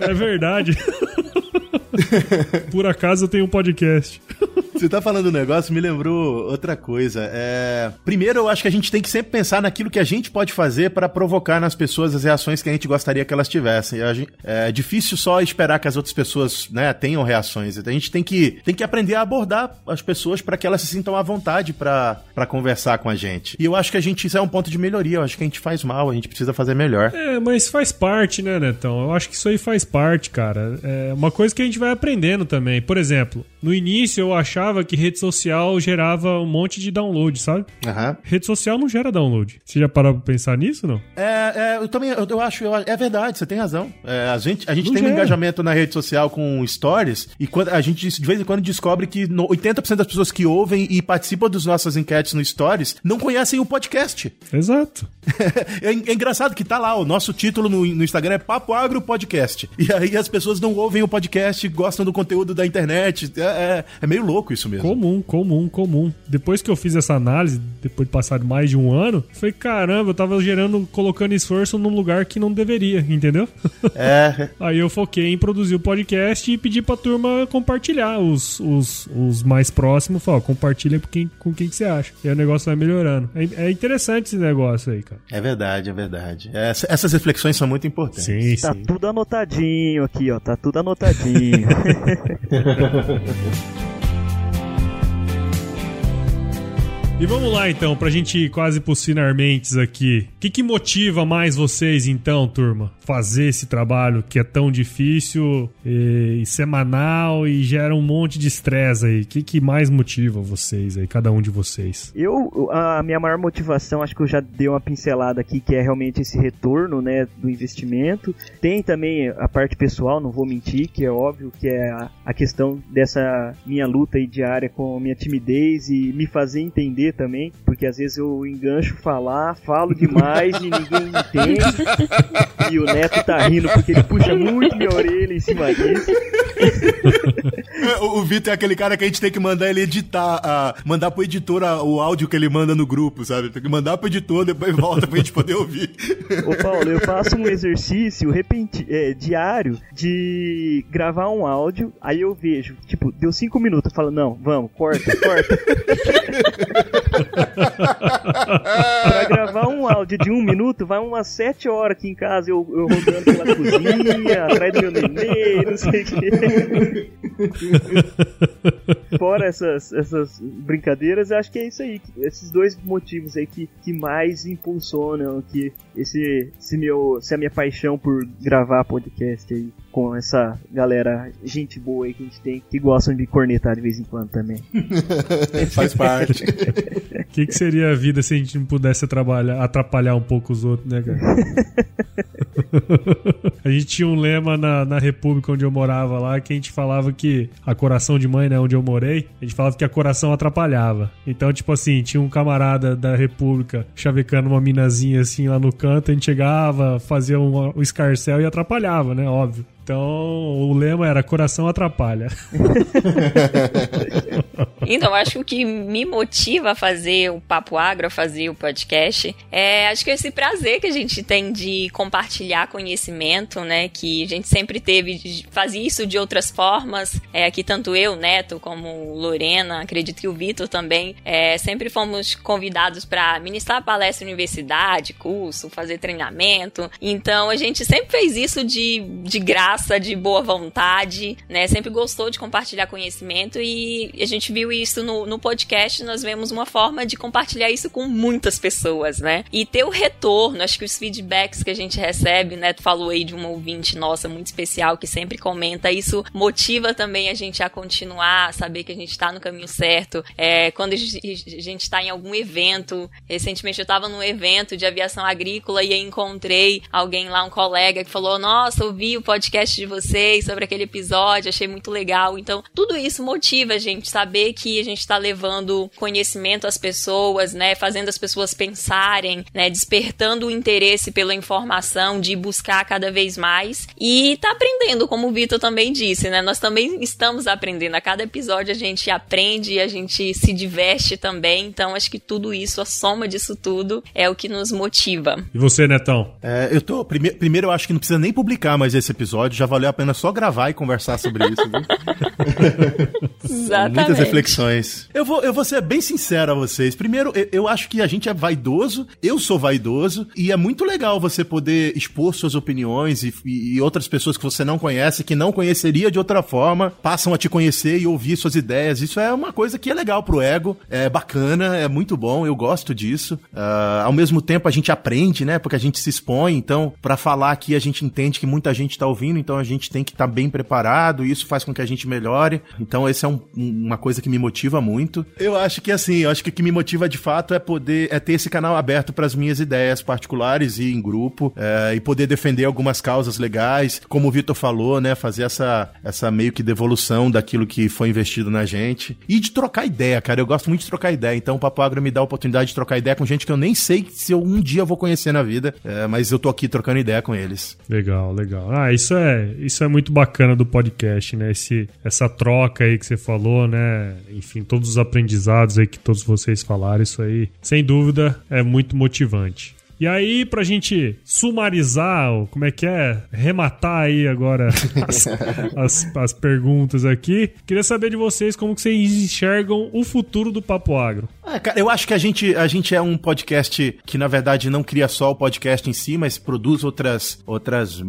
É verdade. Por acaso eu tenho um podcast. Você tá falando um negócio, me lembrou outra coisa. É... Primeiro, eu acho que a gente tem que sempre pensar naquilo que a gente pode fazer para provocar nas pessoas as reações que a gente gostaria que elas tivessem. É difícil só esperar que as outras pessoas né, tenham reações. A gente tem que, tem que aprender a abordar as pessoas para que elas se sintam à vontade para conversar com a gente. E eu acho que a gente, isso é um ponto de melhoria. Eu acho que a gente faz mal, a gente precisa fazer melhor. É, mas faz parte, né, Netão? Eu acho que isso aí faz parte, cara. É uma coisa que a gente vai aprendendo também. Por exemplo, no início eu achava que rede social gerava um monte de download, sabe? Uhum. Rede social não gera download. Você já parou pra pensar nisso, não? É, é eu também, eu, eu acho, eu, é verdade, você tem razão. É, a gente, a gente tem gera. um engajamento na rede social com stories e quando, a gente de vez em quando descobre que 80% das pessoas que ouvem e participam das nossas enquetes no stories não conhecem o podcast. Exato. é, é, engraçado que tá lá, o nosso título no, no Instagram é Papo Agro Podcast. E aí as pessoas não ouvem o podcast, gostam do conteúdo da internet. É, é, é meio louco isso mesmo. Comum, comum, comum. Depois que eu fiz essa análise, depois de passar mais de um ano, foi caramba, eu tava gerando, colocando esforço num lugar que não deveria, entendeu? É. aí eu foquei em produzir o podcast e pedi pra turma compartilhar os, os, os mais próximos. Falei, compartilha com quem, com quem que você acha. E aí o negócio vai melhorando. É, é interessante esse negócio aí, cara. É verdade, é verdade. Essa, essas reflexões são muito importantes. Sim, tá sim. tudo anotadinho aqui, ó. Tá tudo anotadinho. E vamos lá então, pra gente ir quase pros finarmentes aqui. O que, que motiva mais vocês então, turma? Fazer esse trabalho que é tão difícil e, e semanal e gera um monte de estresse aí. O que, que mais motiva vocês aí, cada um de vocês? Eu, a minha maior motivação, acho que eu já dei uma pincelada aqui, que é realmente esse retorno, né, do investimento. Tem também a parte pessoal, não vou mentir, que é óbvio que é a, questão dessa minha luta diária com a minha timidez e me fazer entender também, porque às vezes eu engancho falar, falo demais e ninguém entende. e o Neto tá rindo porque ele puxa muito minha orelha em cima disso. o, Vitor é aquele cara que a gente tem que mandar ele editar, uh, mandar pro editor o áudio que ele manda no grupo, sabe? Tem que mandar pro editor, depois volta pra gente poder ouvir. Ô Paulo, eu faço um exercício repenti é, diário de gravar um áudio, aí eu vejo, tipo, deu cinco minutos, eu falo, não, vamos, corta, corta. pra gravar um áudio de um minuto, vai umas sete horas aqui em casa, eu, eu rodando pela cozinha, atrás do meu neném, não sei o que. Fora essas, essas brincadeiras, acho que é isso aí. Esses dois motivos aí que, que mais impulsionam que esse, esse meu, essa minha paixão por gravar podcast aí com essa galera, gente boa aí que a gente tem, que gostam de cornetar de vez em quando também. Faz parte. O que, que seria a vida se a gente não pudesse atrapalhar, atrapalhar um pouco os outros, né, cara? a gente tinha um lema na, na República onde eu morava lá que a gente falava que a coração de mãe, né, onde eu morei, a gente falava que a coração atrapalhava. Então, tipo assim, tinha um camarada da República chavecando uma minazinha assim lá no canto, a gente chegava, fazia um, um escarcel e atrapalhava, né, óbvio. Então, o lema era coração atrapalha. então, acho que o que me motiva a fazer o Papo Agro, a fazer o podcast, é acho que esse prazer que a gente tem de compartilhar conhecimento, né? Que a gente sempre teve, fazia isso de outras formas. É, aqui, tanto eu, Neto, como Lorena, acredito que o Vitor também, é, sempre fomos convidados para ministrar palestra em universidade, curso, fazer treinamento. Então, a gente sempre fez isso de, de graça, de boa vontade, né? Sempre gostou de compartilhar conhecimento e a gente viu isso no, no podcast, nós vemos uma forma de compartilhar isso com muitas pessoas, né? E ter o retorno, acho que os feedbacks que a gente recebe, né? Tu falou aí de uma ouvinte nossa muito especial que sempre comenta, isso motiva também a gente a continuar, a saber que a gente tá no caminho certo. É, quando a gente está em algum evento, recentemente eu estava num evento de aviação agrícola e encontrei alguém lá, um colega, que falou: Nossa, ouvi o podcast de vocês sobre aquele episódio, achei muito legal. Então, tudo isso motiva a gente saber que a gente está levando conhecimento às pessoas, né, fazendo as pessoas pensarem, né, despertando o interesse pela informação, de buscar cada vez mais e tá aprendendo, como o Vitor também disse, né? Nós também estamos aprendendo. A cada episódio a gente aprende e a gente se diverte também. Então, acho que tudo isso, a soma disso tudo, é o que nos motiva. E você, Netão? É, eu tô. Prime primeiro, eu acho que não precisa nem publicar mais esse episódio já valeu a pena só gravar e conversar sobre isso. Exatamente. Muitas reflexões Impressões. Eu vou, eu vou ser bem sincero a vocês. Primeiro, eu, eu acho que a gente é vaidoso, eu sou vaidoso, e é muito legal você poder expor suas opiniões e, e outras pessoas que você não conhece, que não conheceria de outra forma, passam a te conhecer e ouvir suas ideias. Isso é uma coisa que é legal pro ego, é bacana, é muito bom, eu gosto disso. Uh, ao mesmo tempo, a gente aprende, né? Porque a gente se expõe, então, para falar aqui, a gente entende que muita gente tá ouvindo, então a gente tem que estar tá bem preparado, e isso faz com que a gente melhore. Então, esse é um, uma coisa que me motiva muito. Eu acho que, assim, eu acho que o que me motiva de fato é poder, é ter esse canal aberto para as minhas ideias particulares e em grupo, é, e poder defender algumas causas legais, como o Vitor falou, né? Fazer essa, essa meio que devolução daquilo que foi investido na gente. E de trocar ideia, cara. Eu gosto muito de trocar ideia. Então, o Papo Agro me dá a oportunidade de trocar ideia com gente que eu nem sei se eu um dia vou conhecer na vida, é, mas eu tô aqui trocando ideia com eles. Legal, legal. Ah, isso é, isso é muito bacana do podcast, né? Esse, essa troca aí que você falou, né? Enfim, todos os aprendizados aí que todos vocês falaram, isso aí, sem dúvida, é muito motivante. E aí, pra gente sumarizar, como é que é? Rematar aí agora as, as, as, perguntas aqui. Queria saber de vocês como que vocês enxergam o futuro do Papo Agro. É, cara, eu acho que a gente, a gente é um podcast que, na verdade, não cria só o podcast em si, mas produz outras, outras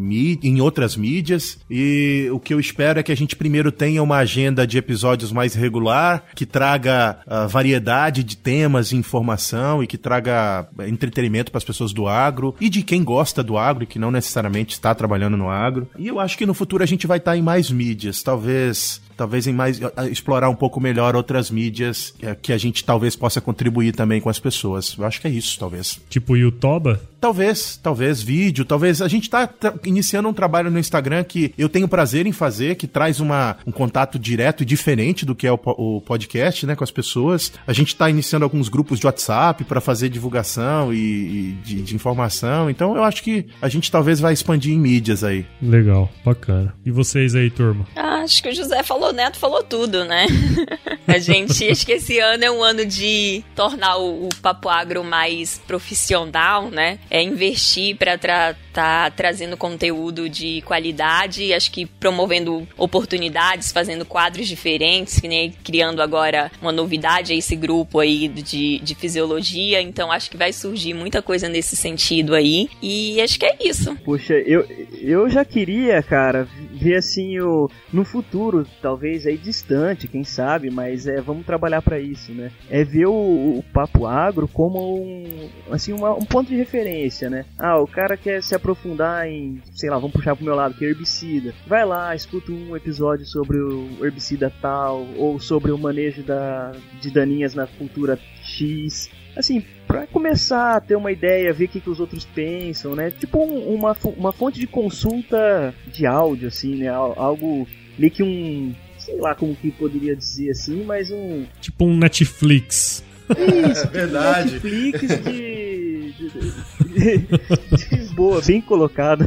em outras mídias. E o que eu espero é que a gente primeiro tenha uma agenda de episódios mais regular, que traga uh, variedade de temas e informação e que traga entretenimento para as pessoas pessoas do agro e de quem gosta do agro e que não necessariamente está trabalhando no agro. E eu acho que no futuro a gente vai estar em mais mídias, talvez talvez em mais explorar um pouco melhor outras mídias é, que a gente talvez possa contribuir também com as pessoas. Eu acho que é isso, talvez. Tipo Youtuba? Talvez, talvez vídeo, talvez. A gente está iniciando um trabalho no Instagram que eu tenho prazer em fazer, que traz uma, um contato direto e diferente do que é o, o podcast, né, com as pessoas. A gente está iniciando alguns grupos de WhatsApp para fazer divulgação e, e de, de, informação. Então eu acho que a gente talvez vai expandir em mídias aí. Legal, bacana. E vocês aí, turma? Ah, acho que o José falou Neto falou tudo, né? a gente, acho que esse ano é um ano de tornar o, o Papo Agro mais profissional, né? É investir para estar tá trazendo conteúdo de qualidade, acho que promovendo oportunidades, fazendo quadros diferentes, criando agora uma novidade a esse grupo aí de, de fisiologia, então acho que vai surgir muita coisa nesse sentido aí, e acho que é isso. Poxa, eu, eu já queria, cara, ver assim o, no futuro, talvez talvez aí distante, quem sabe, mas é, vamos trabalhar para isso, né? É ver o, o, papo agro como um, assim, uma, um ponto de referência, né? Ah, o cara quer se aprofundar em, sei lá, vamos puxar pro meu lado, que é herbicida. Vai lá, escuta um episódio sobre o herbicida tal, ou sobre o manejo da, de daninhas na cultura X assim, para começar a ter uma ideia, ver o que, que os outros pensam, né? Tipo um, uma, uma fonte de consulta de áudio, assim, né? Algo meio que um sei lá como que poderia dizer assim, mas um. Tipo um Netflix. Isso, tipo verdade. Netflix de, de, de, de, boa, bem colocado.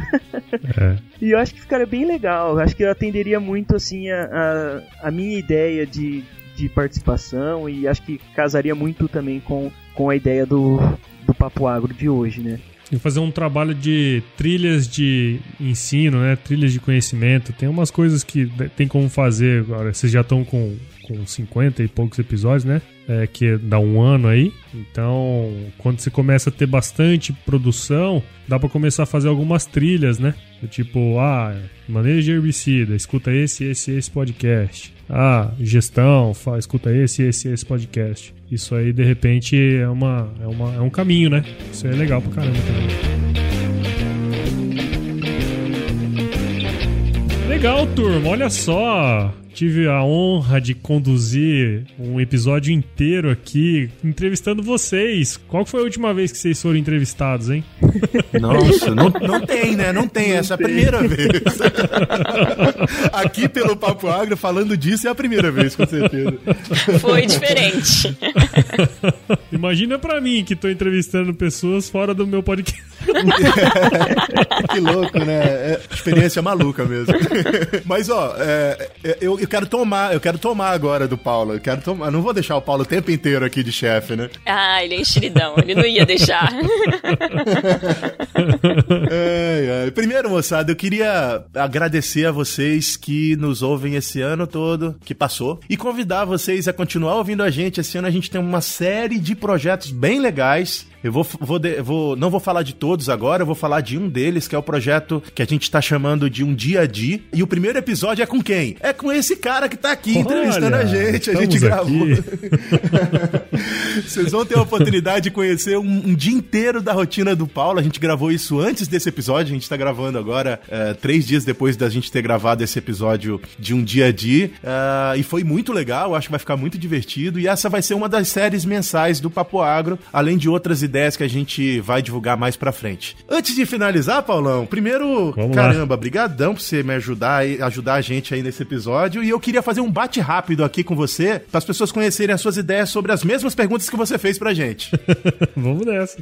É. E eu acho que ficaria bem legal. Acho que eu atenderia muito assim a, a, a minha ideia de, de participação e acho que casaria muito também com, com a ideia do, do Papo Agro de hoje, né? Que fazer um trabalho de trilhas de ensino, né? Trilhas de conhecimento. Tem umas coisas que tem como fazer agora. Vocês já estão com, com 50 e poucos episódios, né? É, que dá um ano aí. Então, quando você começa a ter bastante produção, dá para começar a fazer algumas trilhas, né? Tipo, ah, manejo de herbicida, escuta esse, esse, esse podcast. Ah, gestão, faz, escuta esse, esse, esse podcast. Isso aí, de repente, é, uma, é, uma, é um caminho, né? Isso é legal pra caramba também. Legal, turma. Olha só tive a honra de conduzir um episódio inteiro aqui entrevistando vocês. Qual foi a última vez que vocês foram entrevistados, hein? Nossa, não, não tem, né? Não tem. Essa é a primeira vez. aqui pelo Papo Agro, falando disso, é a primeira vez, com certeza. Foi diferente. Imagina pra mim que tô entrevistando pessoas fora do meu podcast. que louco, né? É experiência maluca mesmo. Mas, ó, é, é, eu, eu quero tomar, eu quero tomar agora do Paulo. Eu quero tomar. Não vou deixar o Paulo o tempo inteiro aqui de chefe, né? Ah, ele é enxeridão, ele não ia deixar. Primeiro, moçada, eu queria agradecer a vocês que nos ouvem esse ano todo que passou e convidar vocês a continuar ouvindo a gente. Esse ano a gente tem uma série de projetos bem legais eu vou, vou, vou, não vou falar de todos agora, eu vou falar de um deles, que é o projeto que a gente tá chamando de Um Dia a Dia. E o primeiro episódio é com quem? É com esse cara que tá aqui entrevistando Olha, a gente. A gente gravou. Vocês vão ter a oportunidade de conhecer um, um, dia inteiro da rotina do Paulo. A gente gravou isso antes desse episódio. A gente tá gravando agora, é, três dias depois da gente ter gravado esse episódio de Um Dia a Dia. Uh, e foi muito legal, acho que vai ficar muito divertido. E essa vai ser uma das séries mensais do Papo Agro, além de outras ideias ideias que a gente vai divulgar mais pra frente. Antes de finalizar, Paulão, primeiro, Vamos caramba, lá. brigadão por você me ajudar e ajudar a gente aí nesse episódio. E eu queria fazer um bate rápido aqui com você, para as pessoas conhecerem as suas ideias sobre as mesmas perguntas que você fez pra gente. Vamos nessa.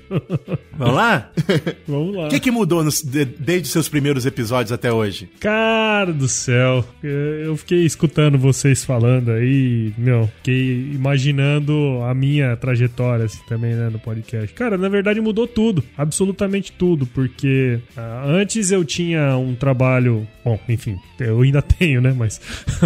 Vamos lá? Vamos lá. O que, que mudou nos, de, desde seus primeiros episódios até hoje? Cara do céu, eu fiquei escutando vocês falando aí, meu, fiquei imaginando a minha trajetória assim, também, né, no podcast. Cara, na verdade mudou tudo, absolutamente tudo, porque uh, antes eu tinha um trabalho, bom, enfim, eu ainda tenho, né, mas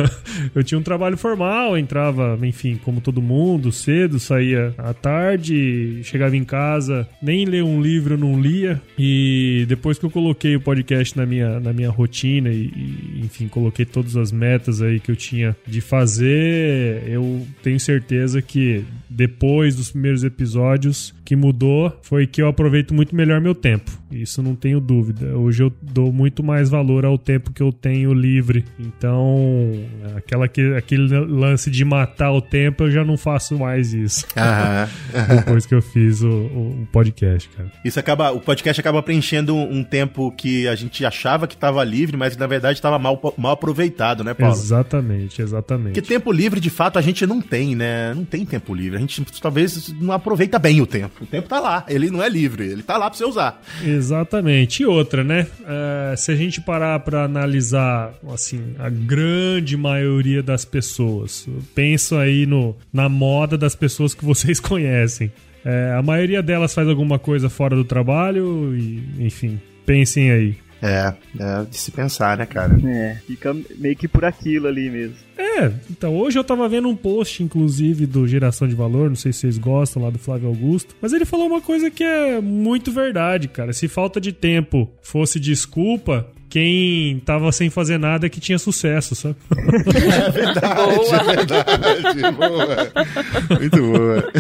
eu tinha um trabalho formal, entrava, enfim, como todo mundo, cedo, saía à tarde, chegava em casa, nem ler um livro não lia, e depois que eu coloquei o podcast na minha, na minha rotina e, e enfim, coloquei todas as metas aí que eu tinha de fazer, eu tenho certeza que depois dos primeiros episódios que mudou foi que eu aproveito muito melhor meu tempo. Isso não tenho dúvida. Hoje eu dou muito mais valor ao tempo que eu tenho livre. Então, aquela, aquele lance de matar o tempo, eu já não faço mais isso. Depois que eu fiz o, o, podcast, cara. Isso acaba, o podcast acaba preenchendo um tempo que a gente achava que estava livre, mas na verdade estava mal, mal aproveitado, né, Paulo? Exatamente, exatamente. Porque tempo livre, de fato, a gente não tem, né? Não tem tempo livre. A gente talvez não aproveita bem o tempo. O tempo tá lá, ele não é livre, ele tá lá pra você usar. Exatamente. E outra, né? Uh, se a gente parar pra analisar, assim, a grande maioria das pessoas, penso aí no, na moda das pessoas que vocês conhecem. É, a maioria delas faz alguma coisa fora do trabalho e, enfim, pensem aí. É, é de se pensar, né, cara? É, fica meio que por aquilo ali mesmo. É, então hoje eu tava vendo um post, inclusive, do Geração de Valor, não sei se vocês gostam lá do Flávio Augusto, mas ele falou uma coisa que é muito verdade, cara. Se falta de tempo fosse desculpa, quem tava sem fazer nada é que tinha sucesso, sabe? É verdade, boa. é verdade. Boa. Muito boa.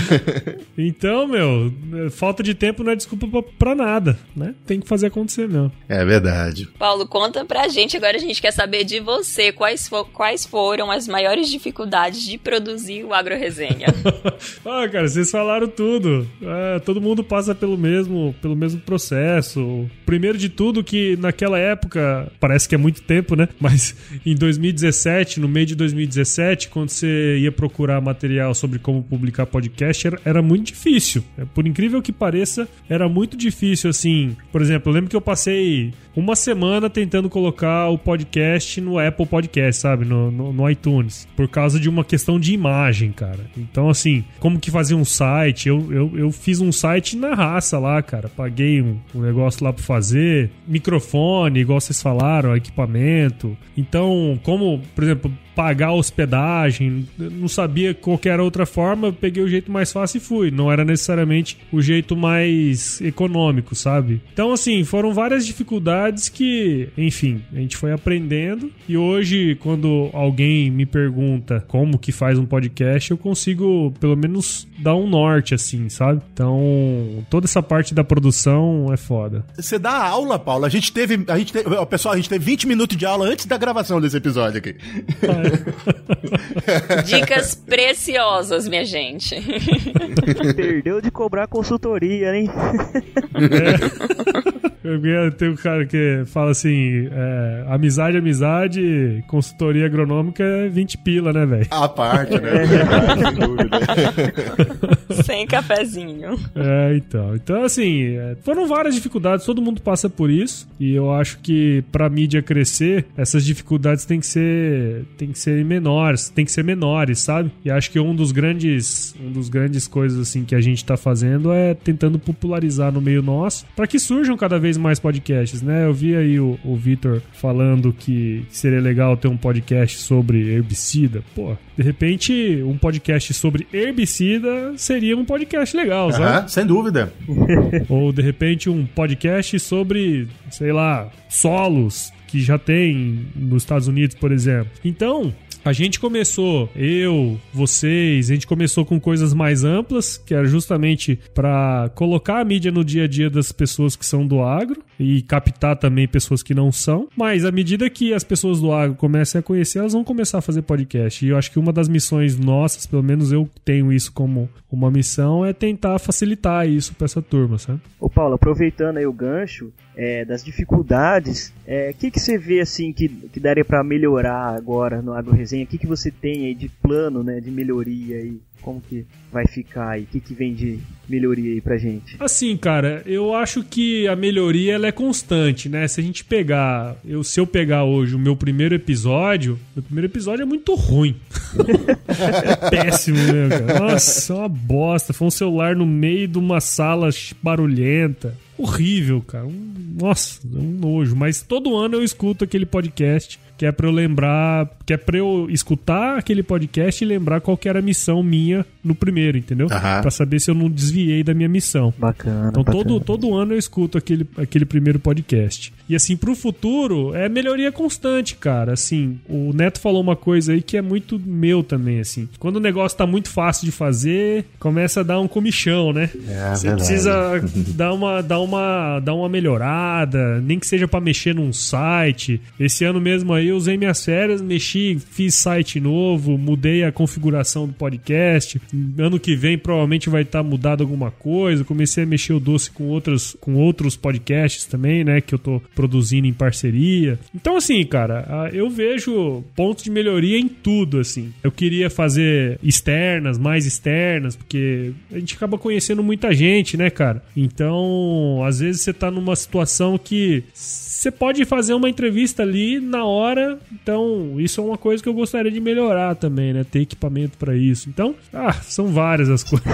Então, meu, falta de tempo não é desculpa pra, pra nada, né? Tem que fazer acontecer mesmo. É verdade. Paulo, conta pra gente, agora a gente quer saber de você, quais, for, quais foram as maiores dificuldades de produzir o Agro Resenha? ah, cara, vocês falaram tudo. É, todo mundo passa pelo mesmo, pelo mesmo processo. Primeiro de tudo que naquela época parece que é muito tempo, né? Mas em 2017, no meio de 2017, quando você ia procurar material sobre como publicar podcast, era, era muito difícil. Por incrível que pareça, era muito difícil, assim. Por exemplo, eu lembro que eu passei uma semana tentando colocar o podcast no Apple Podcast, sabe? No, no, no, iTunes. Por causa de uma questão de imagem, cara. Então, assim, como que fazer um site? Eu, eu, eu fiz um site na raça lá, cara. Paguei um, um negócio lá pra fazer. Microfone, igual vocês falaram, equipamento. Então, como, por exemplo, pagar hospedagem, não sabia qualquer outra forma, peguei o jeito mais fácil e fui. Não era necessariamente o jeito mais econômico, sabe? Então, assim, foram várias dificuldades que, enfim, a gente foi aprendendo. E hoje, quando alguém me pergunta como que faz um podcast, eu consigo, pelo menos, dar um norte, assim, sabe? Então, toda essa parte da produção é foda. Você dá aula, Paulo? A gente teve. A gente teve, pessoal, a gente teve 20 minutos de aula antes da gravação desse episódio aqui. Dicas preciosas, minha gente. Perdeu de cobrar consultoria, hein? É. Tem um cara que fala assim: é, amizade, amizade, consultoria agronômica é 20 pila, né, velho? A parte, né? É. Sem dúvida. Sem cafezinho. É, então. Então, assim, é, foram várias dificuldades, todo mundo passa por isso. E eu acho que pra mídia crescer, essas dificuldades têm que ser. tem que ser menores, tem que ser menores, sabe? E acho que um dos grandes. um dos grandes coisas assim que a gente tá fazendo é tentando popularizar no meio nosso para que surjam cada vez mais podcasts, né? Eu vi aí o, o Vitor falando que seria legal ter um podcast sobre herbicida. Pô, de repente, um podcast sobre herbicida seria um podcast legal, sabe? sem dúvida. Ou de repente um podcast sobre, sei lá, solos que já tem nos Estados Unidos, por exemplo. Então, a gente começou, eu, vocês, a gente começou com coisas mais amplas, que era justamente para colocar a mídia no dia a dia das pessoas que são do agro e captar também pessoas que não são. Mas à medida que as pessoas do agro comecem a conhecer, elas vão começar a fazer podcast. E eu acho que uma das missões nossas, pelo menos eu tenho isso como uma missão, é tentar facilitar isso para essa turma, sabe? Ô Paulo, aproveitando aí o gancho é, das dificuldades, o é, que, que você vê assim que, que daria para melhorar agora no Agro? O que, que você tem aí de plano, né, de melhoria aí? Como que vai ficar aí? O que, que vem de melhoria aí pra gente? Assim, cara, eu acho que a melhoria ela é constante, né? Se a gente pegar, eu, se eu pegar hoje o meu primeiro episódio, meu primeiro episódio é muito ruim. é péssimo, né, cara? Nossa, é uma bosta. Foi um celular no meio de uma sala barulhenta horrível, cara. Um, nossa, um nojo. Mas todo ano eu escuto aquele podcast que é pra eu lembrar, que é pra eu escutar aquele podcast e lembrar qual que era a missão minha no primeiro, entendeu? Uhum. Pra saber se eu não desviei da minha missão. Bacana. Então bacana. Todo, todo ano eu escuto aquele, aquele primeiro podcast. E assim, pro futuro, é melhoria constante, cara. Assim, o Neto falou uma coisa aí que é muito meu também, assim. Quando o negócio tá muito fácil de fazer, começa a dar um comichão, né? É, Você precisa dar uma, dar, uma, dar uma melhorada, nem que seja para mexer num site. Esse ano mesmo aí eu usei minhas férias, mexi, fiz site novo, mudei a configuração do podcast. Ano que vem provavelmente vai estar tá mudado alguma coisa. Comecei a mexer o doce com outros, com outros podcasts também, né? Que eu tô produzindo em parceria. Então, assim, cara, eu vejo pontos de melhoria em tudo, assim. Eu queria fazer externas, mais externas, porque a gente acaba conhecendo muita gente, né, cara? Então, às vezes você tá numa situação que você pode fazer uma entrevista ali na hora. Então, isso é uma coisa que eu gostaria de melhorar também, né? Ter equipamento para isso. Então, ah, são várias as coisas.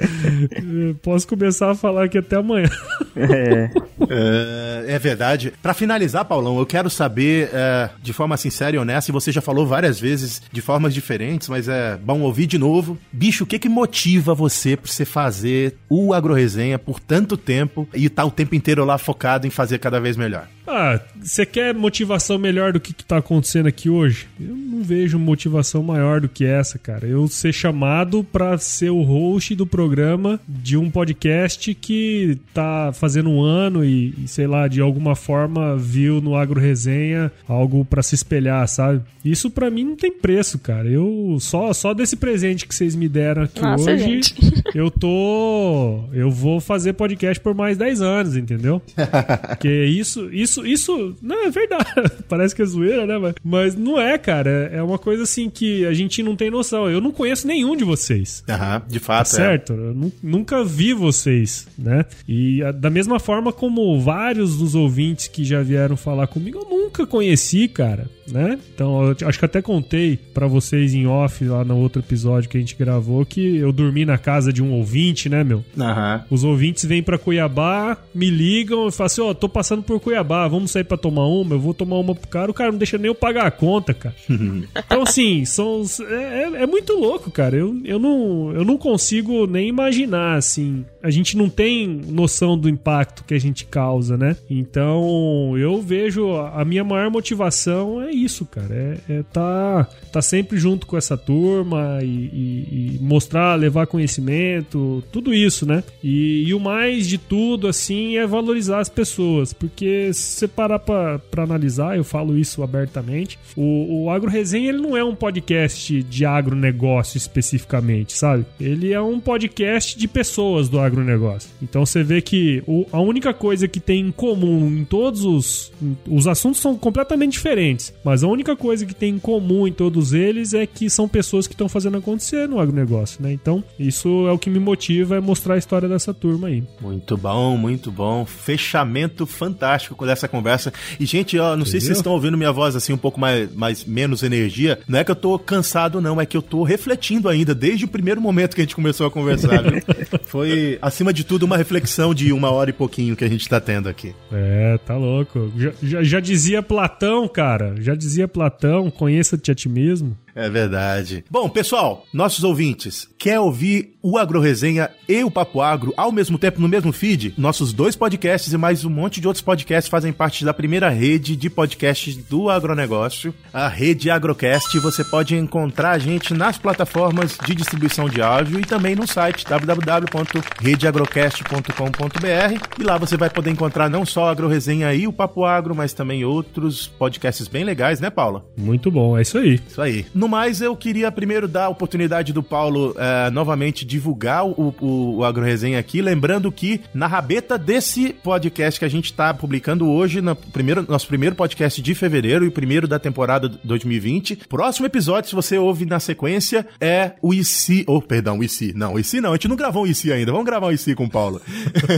Posso começar a falar aqui até amanhã. é. é, é verdade. Para finalizar, Paulão, eu quero saber, é, de forma sincera e honesta, e você já falou várias vezes de formas diferentes, mas é bom ouvir de novo. Bicho, o que que motiva você pra você fazer o AgroResenha por tanto tempo e estar tá o tempo inteiro lá focado em fazer cada vez melhor? Ah, você quer motivação melhor do que, que tá acontecendo aqui hoje? Eu não vejo motivação maior do que essa, cara. Eu ser chamado para ser o host do programa de um podcast que tá fazendo um ano e, e sei lá, de alguma forma viu no Agro Resenha algo para se espelhar, sabe? Isso para mim não tem preço, cara. Eu só só desse presente que vocês me deram aqui Nossa, hoje, gente. eu tô eu vou fazer podcast por mais 10 anos, entendeu? Porque isso isso, isso, não, é verdade. Parece que é zoeira, né? Mas, mas não é, cara. É uma coisa assim que a gente não tem noção. Eu não conheço nenhum de vocês. Aham, de fato. Tá certo? É. Eu nunca vi vocês, né? E da mesma forma como vários dos ouvintes que já vieram falar comigo, eu nunca conheci, cara, né? Então, eu acho que até contei para vocês em off lá no outro episódio que a gente gravou que eu dormi na casa de um ouvinte, né, meu? Aham. Os ouvintes vêm para Cuiabá, me ligam e falam assim: Ó, oh, tô passando por Cuiabá Cuiabá, vamos sair pra tomar uma, eu vou tomar uma pro cara, o cara não deixa nem eu pagar a conta, cara. então, assim, são, é, é, é, muito louco, cara. Eu, eu, não, eu não consigo nem imaginar, assim. A gente não tem noção do impacto que a gente causa, né? Então, eu vejo a minha maior motivação é isso, cara. É, é tá, tá sempre junto com essa turma e, e, e mostrar, levar conhecimento, tudo isso, né? E, e o mais de tudo, assim, é valorizar as pessoas, porque se você parar pra, pra analisar, eu falo isso abertamente, o, o Agro Resenha ele não é um podcast de agronegócio especificamente, sabe? Ele é um podcast de pessoas do agronegócio. Então você vê que o, a única coisa que tem em comum em todos os. Os assuntos são completamente diferentes, mas a única coisa que tem em comum em todos eles é que são pessoas que estão fazendo acontecer no agronegócio, né? Então, isso é o que me motiva é mostrar a história dessa turma aí. Muito bom, muito bom. Fechamento fantástico dessa conversa. E, gente, ó, não Entendeu? sei se vocês estão ouvindo minha voz assim um pouco mais, mais menos energia. Não é que eu tô cansado, não, é que eu tô refletindo ainda desde o primeiro momento que a gente começou a conversar, viu? Foi, acima de tudo, uma reflexão de uma hora e pouquinho que a gente tá tendo aqui. É, tá louco. Já, já, já dizia Platão, cara. Já dizia Platão, conheça-te a ti mesmo. É verdade. Bom, pessoal, nossos ouvintes, quer ouvir o Agro Resenha e o Papo Agro ao mesmo tempo no mesmo feed? Nossos dois podcasts e mais um monte de outros podcasts fazem parte da primeira rede de podcasts do agronegócio, a Rede Agrocast. Você pode encontrar a gente nas plataformas de distribuição de áudio e também no site www.redeagrocast.com.br. E lá você vai poder encontrar não só o Agro Resenha e o Papo Agro, mas também outros podcasts bem legais, né, Paula? Muito bom, é isso aí. Isso aí. No no mais, eu queria primeiro dar a oportunidade do Paulo é, novamente divulgar o, o, o Agro Resenha aqui, lembrando que na rabeta desse podcast que a gente está publicando hoje, no primeiro, nosso primeiro podcast de fevereiro e primeiro da temporada 2020, próximo episódio, se você ouve na sequência, é o IC, oh, perdão, o IC, não, o IC não, a gente não gravou o IC ainda, vamos gravar o IC com o Paulo.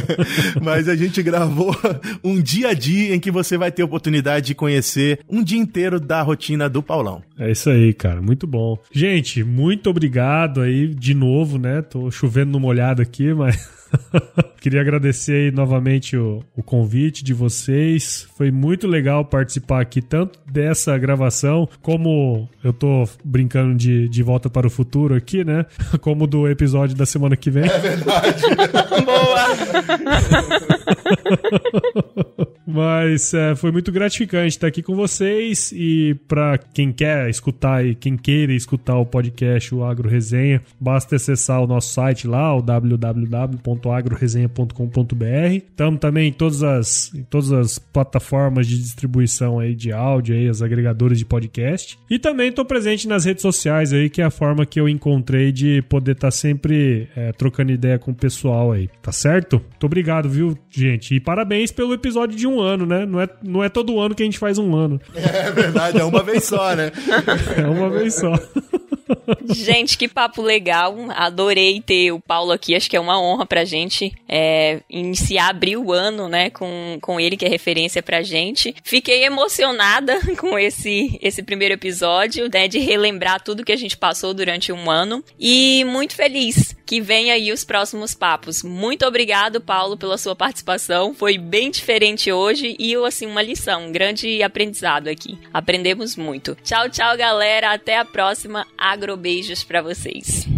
Mas a gente gravou um dia a dia em que você vai ter oportunidade de conhecer um dia inteiro da rotina do Paulão. É isso aí, cara. Muito bom. Gente, muito obrigado aí de novo, né? Tô chovendo no molhado aqui, mas. Queria agradecer aí novamente o, o, convite de vocês. Foi muito legal participar aqui, tanto dessa gravação, como eu tô brincando de, de volta para o futuro aqui, né? Como do episódio da semana que vem. É verdade. Boa! Mas é, foi muito gratificante estar aqui com vocês e para quem quer escutar e quem queira escutar o podcast o Agro Resenha, basta acessar o nosso site lá, o www.agroresenha.com.br. Estamos também em todas as em todas as plataformas de distribuição aí de áudio aí, as agregadoras de podcast. E também estou presente nas redes sociais aí, que é a forma que eu encontrei de poder estar tá sempre é, trocando ideia com o pessoal aí, tá certo? Muito obrigado, viu, gente? E parabéns pelo episódio de um um ano, né? Não é, não é todo ano que a gente faz um ano. É verdade, é uma vez só, né? É uma vez só. Gente, que papo legal. Adorei ter o Paulo aqui. Acho que é uma honra pra gente é, iniciar, abrir o ano, né, com, com ele, que é referência pra gente. Fiquei emocionada com esse, esse primeiro episódio, né, de relembrar tudo que a gente passou durante um ano. E muito feliz que venha aí os próximos papos. Muito obrigado, Paulo, pela sua participação. Foi bem diferente hoje e, assim, uma lição, um grande aprendizado aqui. Aprendemos muito. Tchau, tchau, galera. Até a próxima. Agrobeijos para vocês.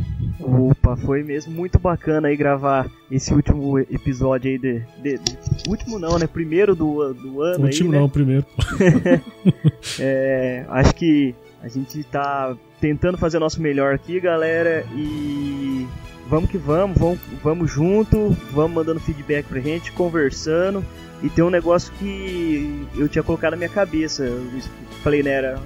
Opa, foi mesmo muito bacana aí gravar esse último episódio aí de, de, de último não, né? Primeiro do, do ano último aí, né? não, primeiro. é, acho que a gente tá tentando fazer o nosso melhor aqui, galera, e vamos que vamos, vamos, vamos junto, vamos mandando feedback pra gente, conversando. E tem um negócio que eu tinha colocado na minha cabeça. Eu falei, né, era,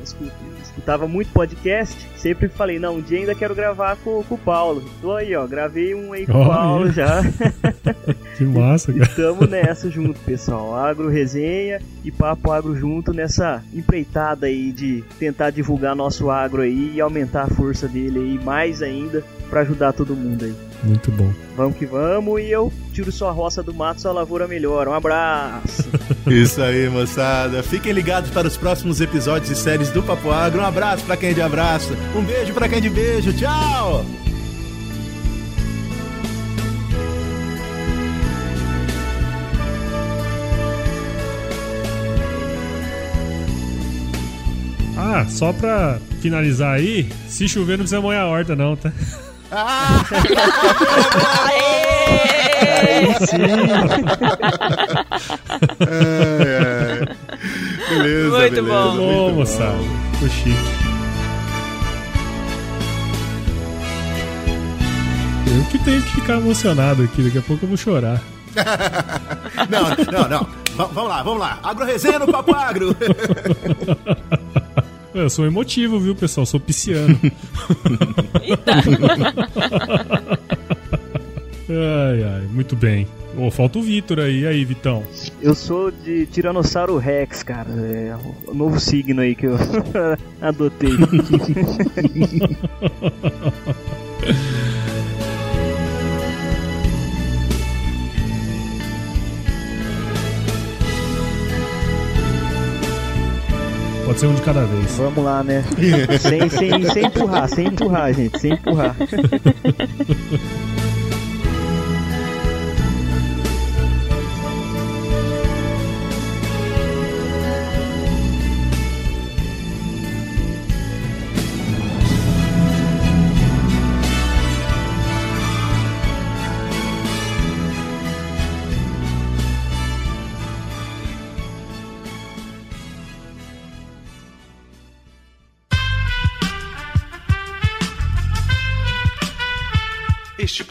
escutava muito podcast, sempre falei, não, um dia ainda quero gravar com, com o Paulo. Tô aí, ó, gravei um aí com o Paulo já. que massa, cara. E tamo nessa junto, pessoal. Agro resenha e papo agro junto nessa empreitada aí de tentar divulgar nosso agro aí e aumentar a força dele aí mais ainda para ajudar todo mundo aí. Muito bom. Vamos que vamos e eu tiro sua roça do mato, sua lavoura melhor. Um abraço. Isso aí, moçada. Fiquem ligados para os próximos episódios e séries do Papo Agro. Um abraço para quem é de abraço. Um beijo para quem é de beijo. Tchau! Ah, só pra finalizar aí, se chover não precisa molhar a horta não, tá? Ah! É, é. Beleza, Muito beleza. bom. Bom, moçada. Ficou chique. Eu que tenho que ficar emocionado aqui, daqui a pouco eu vou chorar. não, não, não. V vamos lá, vamos lá. Agro resenha no Papo Agro. Eu sou emotivo, viu, pessoal? Sou pisciano. ai, ai, muito bem. Oh, falta o Vitor aí. E aí, Vitão? Eu sou de Tiranossauro Rex, cara. É o novo signo aí que eu adotei. Pode ser um de cada vez. Vamos lá, né? sem, sem, sem empurrar, sem empurrar, gente, sem empurrar.